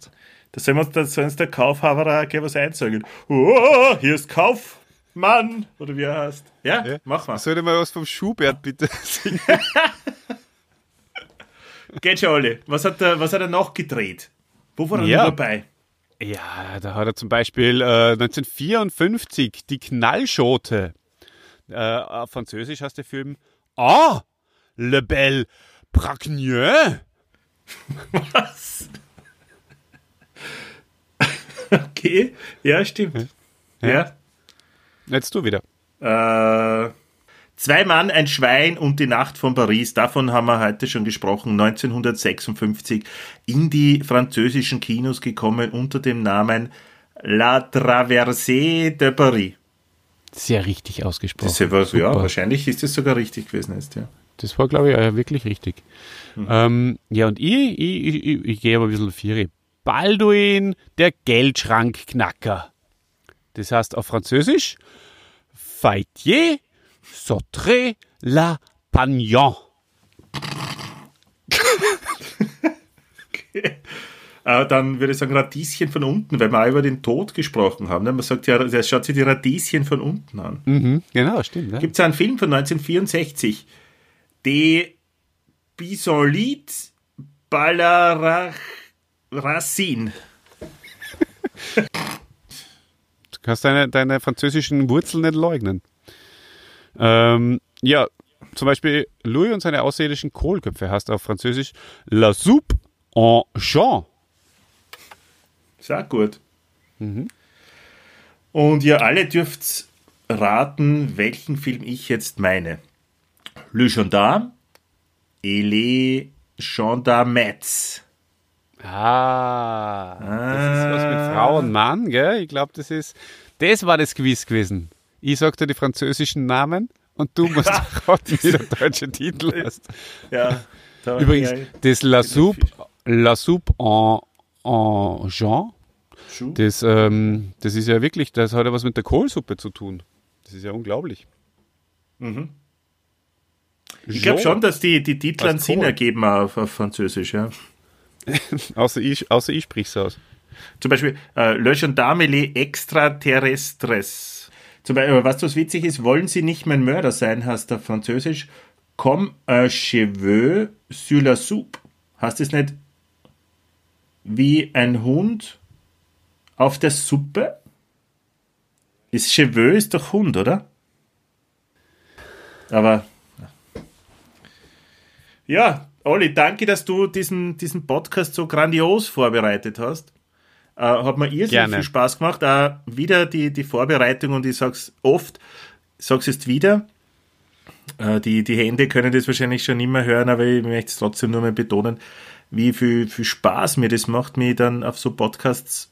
Da soll uns, da soll uns der Kaufhaber was einzeigen. Oh, hier ist Kaufmann, oder wie er heißt. Ja, Ja. mach mal. Sollte mal was vom Schubert bitte singen? Geht schon alle. Was hat er, was hat er noch gedreht? Wo war er Ja. dabei? Ja, da hat er zum Beispiel äh, 1954 die Knallschote. Äh, auf Französisch heißt der Film Ah, Le Bel Bragneux. Was? okay, ja, stimmt. Ja. Jetzt du wieder. Äh, Zwei Mann, ein Schwein und die Nacht von Paris, davon haben wir heute schon gesprochen, 1956 in die französischen Kinos gekommen unter dem Namen La Traversée de Paris. Sehr richtig ausgesprochen. Das ja, was, ja, Super. wahrscheinlich ist das sogar richtig gewesen jetzt, ja. Das war, glaube ich, wirklich richtig. Ähm, ja, und ich, ich, ich, ich, gehe aber ein bisschen Vieri. Balduin, der Geldschrankknacker. Das heißt auf Französisch Faitier Sautré la Pagnon. Äh, dann würde ich sagen Radieschen von unten, weil wir auch über den Tod gesprochen haben. Ne? Man sagt ja, der schaut sich die Radieschen von unten an. Mhm, genau, stimmt. Ja. Gibt es einen Film von 1964, De Bisolit Ballaracin. Du kannst deine, deine französischen Wurzeln nicht leugnen. Ähm, ja, zum Beispiel Louis und seine außerirdischen Kohlköpfe heißt auf Französisch La Soupe en Jean. Sehr gut. Und ihr alle dürft raten, welchen Film ich jetzt meine. Le Gendarme et les Gendarmettes. Ah, das ist was mit Frau und Mann, gell? Ich glaube, das ist, das war das Quiz gewesen. Ich sagte die französischen Namen und du musst raten, wie der deutsche Titel heißt. Ja, da, Übrigens, das La Soupe, La Soupe en, en Jean, das, ähm, das ist ja wirklich, das hat ja was mit der Kohlsuppe zu tun. Das ist ja unglaublich. Ich glaube schon, dass die, die Titel einen Sinn ergeben auf, auf Französisch. Ja. Außer ich, außer ich sprich's aus. Zum Beispiel äh, Le Gendarme les Extraterrestres. Zum Beispiel, was das witzig ist, wollen Sie nicht mein Mörder sein, heißt auf Französisch. Comme un cheveu sur la soupe. Heißt es nicht wie ein Hund auf der Suppe? Ist Cheveu ist doch Hund, oder? Aber ja, Olli, danke, dass du diesen, diesen Podcast so grandios vorbereitet hast. Äh, hat mir irrsinnig Gerne. viel Spaß gemacht. Äh, wieder die, die Vorbereitung und ich sag's oft, ich sag's jetzt wieder. Äh, die, die Hände können das wahrscheinlich schon immer hören, aber ich möchte es trotzdem nur mal betonen, wie viel, viel Spaß mir das macht, mich dann auf so Podcasts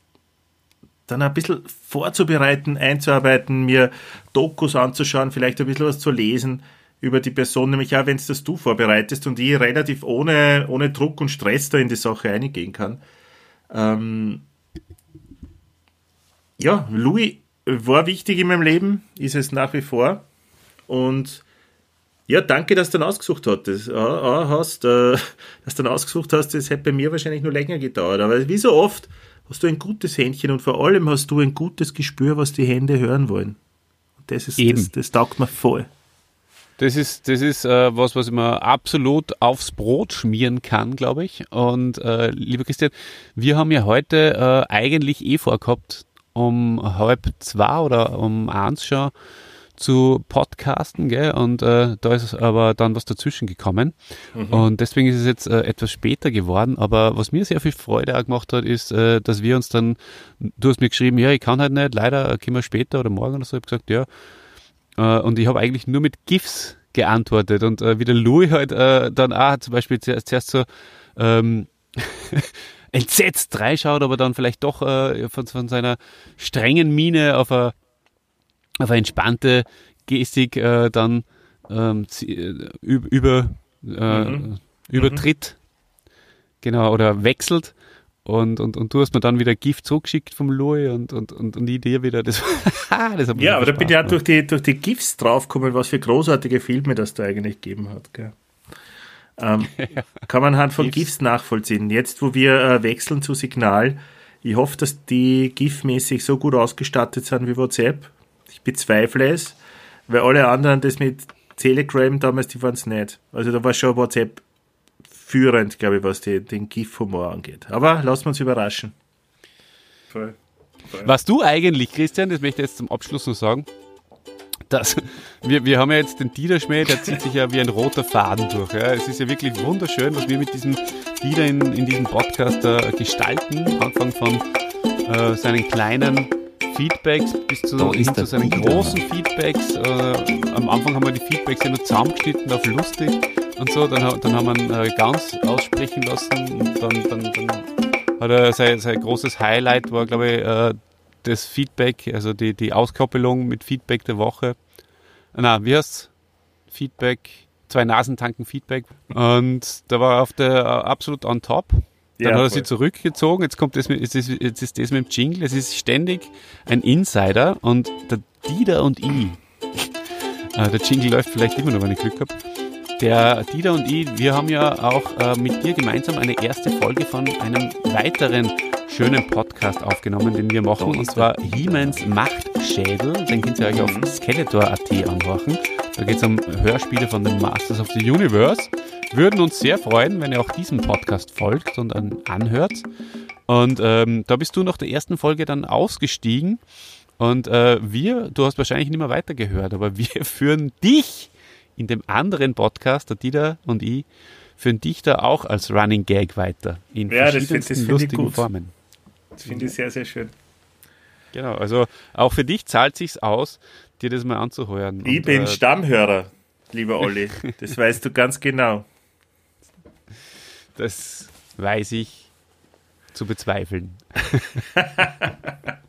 dann ein bisschen vorzubereiten, einzuarbeiten, mir Dokus anzuschauen, vielleicht ein bisschen was zu lesen über die Person, nämlich auch wenn es das du vorbereitest und ich relativ ohne, ohne Druck und Stress da in die Sache eingehen kann. Ähm, ja, Louis war wichtig in meinem Leben, ist es nach wie vor. Und ja, danke, dass du dann ausgesucht hattest. Äh, äh, hast, äh, dass du dann ausgesucht hast, das hätte bei mir wahrscheinlich nur länger gedauert. Aber wie so oft hast du ein gutes Händchen und vor allem hast du ein gutes Gespür, was die Hände hören wollen. Und das ist, Eben. das, das taugt mir voll. Das ist, das ist äh, was, was ich mir absolut aufs Brot schmieren kann, glaube ich. Und äh, lieber Christian, wir haben ja heute äh, eigentlich eh vorgehabt, um halb zwei oder um eins schon zu podcasten, gell? Und äh, da ist aber dann was dazwischen gekommen. Und deswegen ist es jetzt äh, etwas später geworden. Aber was mir sehr viel Freude auch gemacht hat, ist, äh, dass wir uns dann, du hast mir geschrieben, ja, ich kann halt nicht, leider können wir später oder morgen oder so. Ich habe gesagt, ja, äh, und ich habe eigentlich nur mit GIFs geantwortet. Und äh, wie der Louis halt äh, dann auch zum Beispiel zuerst, zuerst so ähm, entsetzt reinschaut, aber dann vielleicht doch äh, von, von seiner strengen Miene auf eine, auf eine entspannte Gestik äh, dann ähm, äh, üb- über, äh, übertritt. Genau, oder wechselt. Und, und, und du hast mir dann wieder Gift zurückgeschickt vom Louis und, und, und, und ich dir wieder. Das, das hat mir Ja, aber da bin ich auch durch die, durch die GIFs draufgekommen, was für großartige Filme das da eigentlich gegeben hat. Gell? Ähm, kann man anhand von GIFs nachvollziehen. Jetzt, wo wir äh, wechseln zu Signal, ich hoffe, dass die GIF-mäßig so gut ausgestattet sind wie WhatsApp. Ich bezweifle es, weil alle anderen das mit Telegram damals, die waren es nicht. Also da war schon WhatsApp führend, glaube ich, was die, den GIF-Humor angeht. Aber lassen wir uns überraschen. Voll. Was du eigentlich, Christian, das möchte ich jetzt zum Abschluss noch sagen, dass wir, wir haben ja jetzt den Dieter-Schmäh, der zieht sich ja wie ein roter Faden durch. Ja. Es ist ja wirklich wunderschön, was wir mit diesem Dieter in, in diesem Podcast äh, gestalten. Anfang von äh, seinen kleinen Feedbacks bis zu, zu seinen Dieter. großen Feedbacks. Äh, am Anfang haben wir die Feedbacks ja nur zusammengeschnitten auf lustig und so. Dann, dann haben wir ihn äh, ganz aussprechen lassen und dann, dann, dann hat er sein, sein großes Highlight war, glaube ich, äh, das Feedback, also die, die Auskoppelung mit Feedback der Woche. Na, wie heißt's? Feedback, zwei Nasentanken Feedback. Und da war er auf der äh, absolut on top. Dann Ja, hat er voll. sich zurückgezogen. Jetzt kommt das mit, jetzt ist, jetzt ist das mit dem Jingle. Es ist ständig ein Insider und der Dieter und ich. Äh, der Jingle läuft vielleicht immer noch, wenn ich Glück habe. Der Dieter und ich, wir haben ja auch äh, mit dir gemeinsam eine erste Folge von einem weiteren schönen Podcast aufgenommen, den wir machen, und zwar Hiemens Machtschädel. Den könnt ihr euch auf Skeletor.at anhören. Da geht es um Hörspiele von den Masters of the Universe. Würden uns sehr freuen, wenn ihr auch diesem Podcast folgt und an, anhört. Und ähm, da bist du nach der ersten Folge dann ausgestiegen. Und äh, wir, du hast wahrscheinlich nicht mehr weitergehört, aber wir führen dich in dem anderen Podcast, der Dieter und ich, führen dich da auch als Running Gag weiter. In Ja, das find- verschiedensten das find ich lustigen gut. Formen. Das finde ich sehr, sehr schön. Genau, also auch für dich zahlt sich's aus, dir das mal anzuhören. Ich Und, bin äh, Stammhörer, lieber Olli. Das weißt du ganz genau. das weiß ich zu bezweifeln.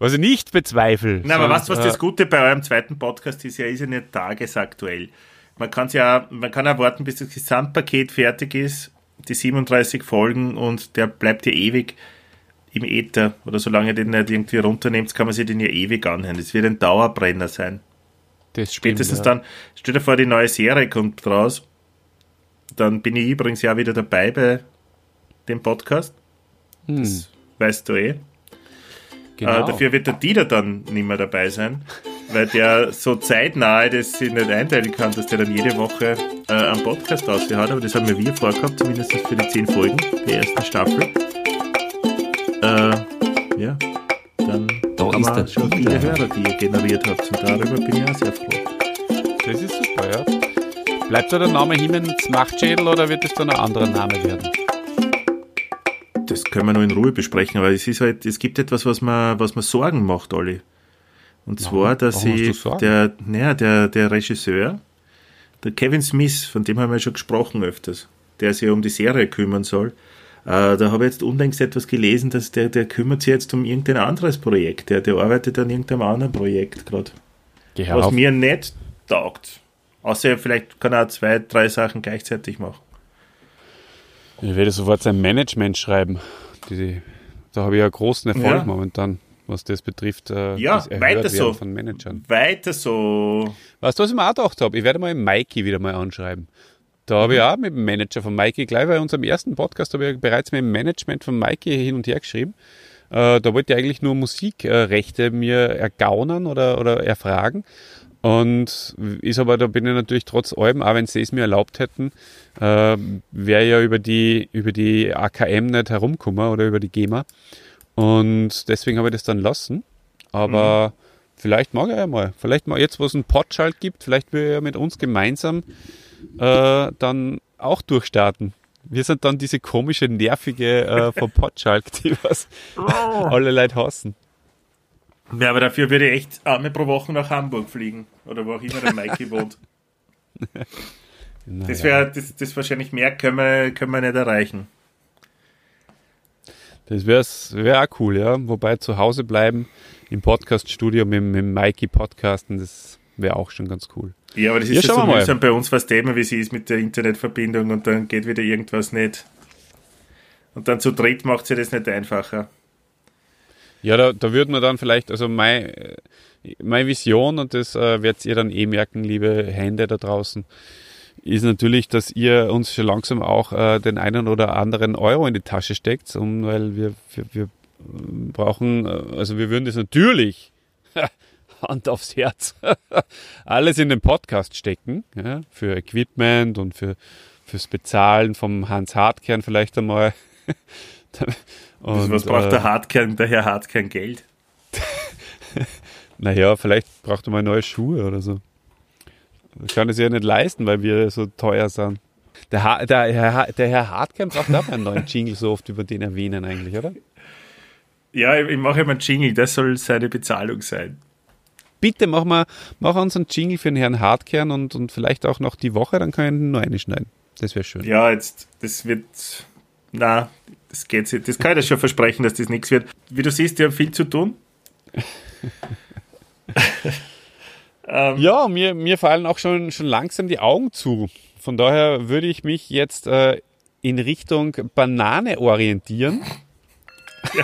Was ich nicht bezweifle. Na, aber was, was äh, das Gute bei eurem zweiten Podcast ist, ja, ist ja nicht tagesaktuell. Man kann ja, man kann erwarten, bis das Gesamtpaket fertig ist, die 37 Folgen und der bleibt ja ewig im Äther. Oder solange ihr den nicht irgendwie runternehmt, kann man sich den ja ewig anhören. Das wird ein Dauerbrenner sein. das stimmt, Spätestens ja. dann, stell dir vor, die neue Serie kommt raus. Dann bin ich übrigens ja wieder dabei bei dem Podcast. Hm, Das weißt du eh. genau. Äh, dafür wird der Dieter dann nicht mehr dabei sein, weil der so zeitnahe das sich nicht einteilen kann, dass der dann jede Woche äh, einen Podcast ausgehaut. Aber das haben wir vorgehabt, zumindest für die zehn Folgen der ersten Staffel. Äh, ja, dann Da haben wir schon viele Hörer, die ihr generiert habt. Und darüber bin ich auch sehr froh. Das ist super, ja. Bleibt da der Name Hiemens Machtschädel oder wird es dann ein anderer Name werden? Das können wir nur in Ruhe besprechen, aber es ist halt, es gibt etwas, was mir, was mir Sorgen macht, Olli. Und zwar, dass ich, der, naja, der, der Regisseur, der Kevin Smith, von dem haben wir schon gesprochen öfters, der sich um die Serie kümmern soll, äh, da habe ich jetzt unlängst etwas gelesen, dass der, der kümmert sich jetzt um irgendein anderes Projekt. Der, der arbeitet an irgendeinem anderen Projekt gerade. Was auf. mir nicht taugt. Außer vielleicht kann er zwei, drei Sachen gleichzeitig machen. Ich werde sofort sein Management schreiben. Die, da habe ich ja großen Erfolg Ja. momentan, was das betrifft. Äh, Ja, weiter so. von Managern. Weiter so. Weißt du, was ich mir auch gedacht habe? Ich werde mal Mikey wieder mal anschreiben. Da habe ich auch mit dem Manager von Mikey, gleich bei unserem ersten Podcast, habe ich bereits mit dem Management von Mikey hin und her geschrieben. Äh, da wollte ich eigentlich nur Musikrechte mir ergaunern oder, oder erfragen. Und ist aber, da bin ich natürlich trotz allem, auch wenn sie es mir erlaubt hätten, äh, wäre ja über die, über die AKM nicht herumgekommen oder über die GEMA. Und deswegen habe ich das dann lassen. Aber vielleicht mag er ja mal. Vielleicht mal jetzt, wo es einen Potschalt gibt, vielleicht will er ja mit uns gemeinsam äh, dann auch durchstarten. Wir sind dann diese komische, nervige äh, von Potschalk, die was alle Leute hassen. Ja, aber dafür würde ich echt einmal pro Woche nach Hamburg fliegen. Oder wo auch immer der Mikey wohnt. Das wäre das, das wahrscheinlich mehr können wir, können wir nicht erreichen. Das wäre wär auch cool, ja. Wobei zu Hause bleiben, im Podcaststudio mit, mit Mikey podcasten, das wäre auch schon ganz cool. Ja, aber das ist Ja, ja, so mühsam bei uns, was Thema wie sie ist mit der Internetverbindung und dann geht wieder irgendwas nicht. Und dann zu dritt macht sie das nicht einfacher. Ja, da, da würde man dann vielleicht, also mein, äh, meine Vision, und das äh, werdet ihr dann eh merken, liebe Hände da draußen, ist natürlich, dass ihr uns schon langsam auch äh, den einen oder anderen Euro in die Tasche steckt, um, weil wir, wir, wir brauchen, äh, also wir würden das natürlich, Hand aufs Herz, alles in den Podcast stecken, ja, für Equipment und für fürs Bezahlen vom Hans Hartkern vielleicht einmal. Also was Und, braucht äh, der Hartkern? Der Herr hat kein Geld. Naja, vielleicht braucht er mal neue Schuhe oder so. Das kann es ja nicht leisten, weil wir so teuer sind. Der, ha der, Herr, der Herr Hartkamp braucht auch einen neuen Jingle, so oft über den erwähnen eigentlich, oder? Ja, ich, ich mache immer einen Jingle, das soll seine Bezahlung sein. Bitte mach mal, mach uns einen Jingle für den Herrn Hartkern und, und vielleicht auch noch die Woche, dann kann ich ihn nur einschneiden. Das wäre schön. Ja, jetzt, das wird. Na, das geht nicht. Das kann ich dir schon versprechen, dass das nichts wird. Wie du siehst, die haben viel zu tun. Ja, mir, mir fallen auch schon, schon langsam die Augen zu. Von daher würde ich mich jetzt äh, in Richtung Banane orientieren.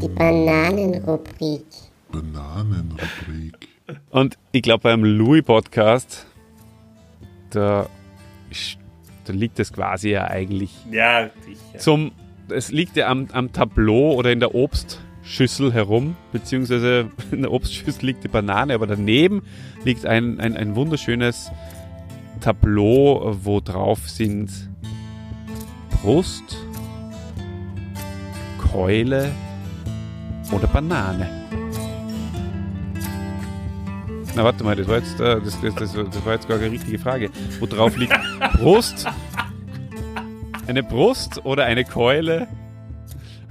Die Bananenrubrik. Bananenrubrik. Und ich glaube, beim Louis-Podcast, da, da liegt es quasi ja eigentlich Ja, sicher. zum, es liegt ja am, am Tableau oder in der Obstschüssel herum, beziehungsweise in der Obstschüssel liegt die Banane, aber daneben liegt ein, ein, ein wunderschönes Tableau, wo drauf sind Brust, Keule oder Banane. Na, warte mal, das war jetzt, äh, das, das, das, das war jetzt gar keine richtige Frage. Wo drauf liegt Brust, eine Brust oder eine Keule?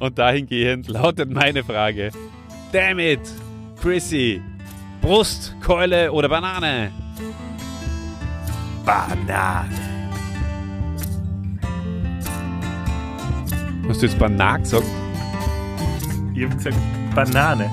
Und dahingehend lautet meine Frage: Damn it, Chrissy! Brust, Keule oder Banane? Banane. Hast du jetzt Banane gesagt? Ich habe gesagt Banane.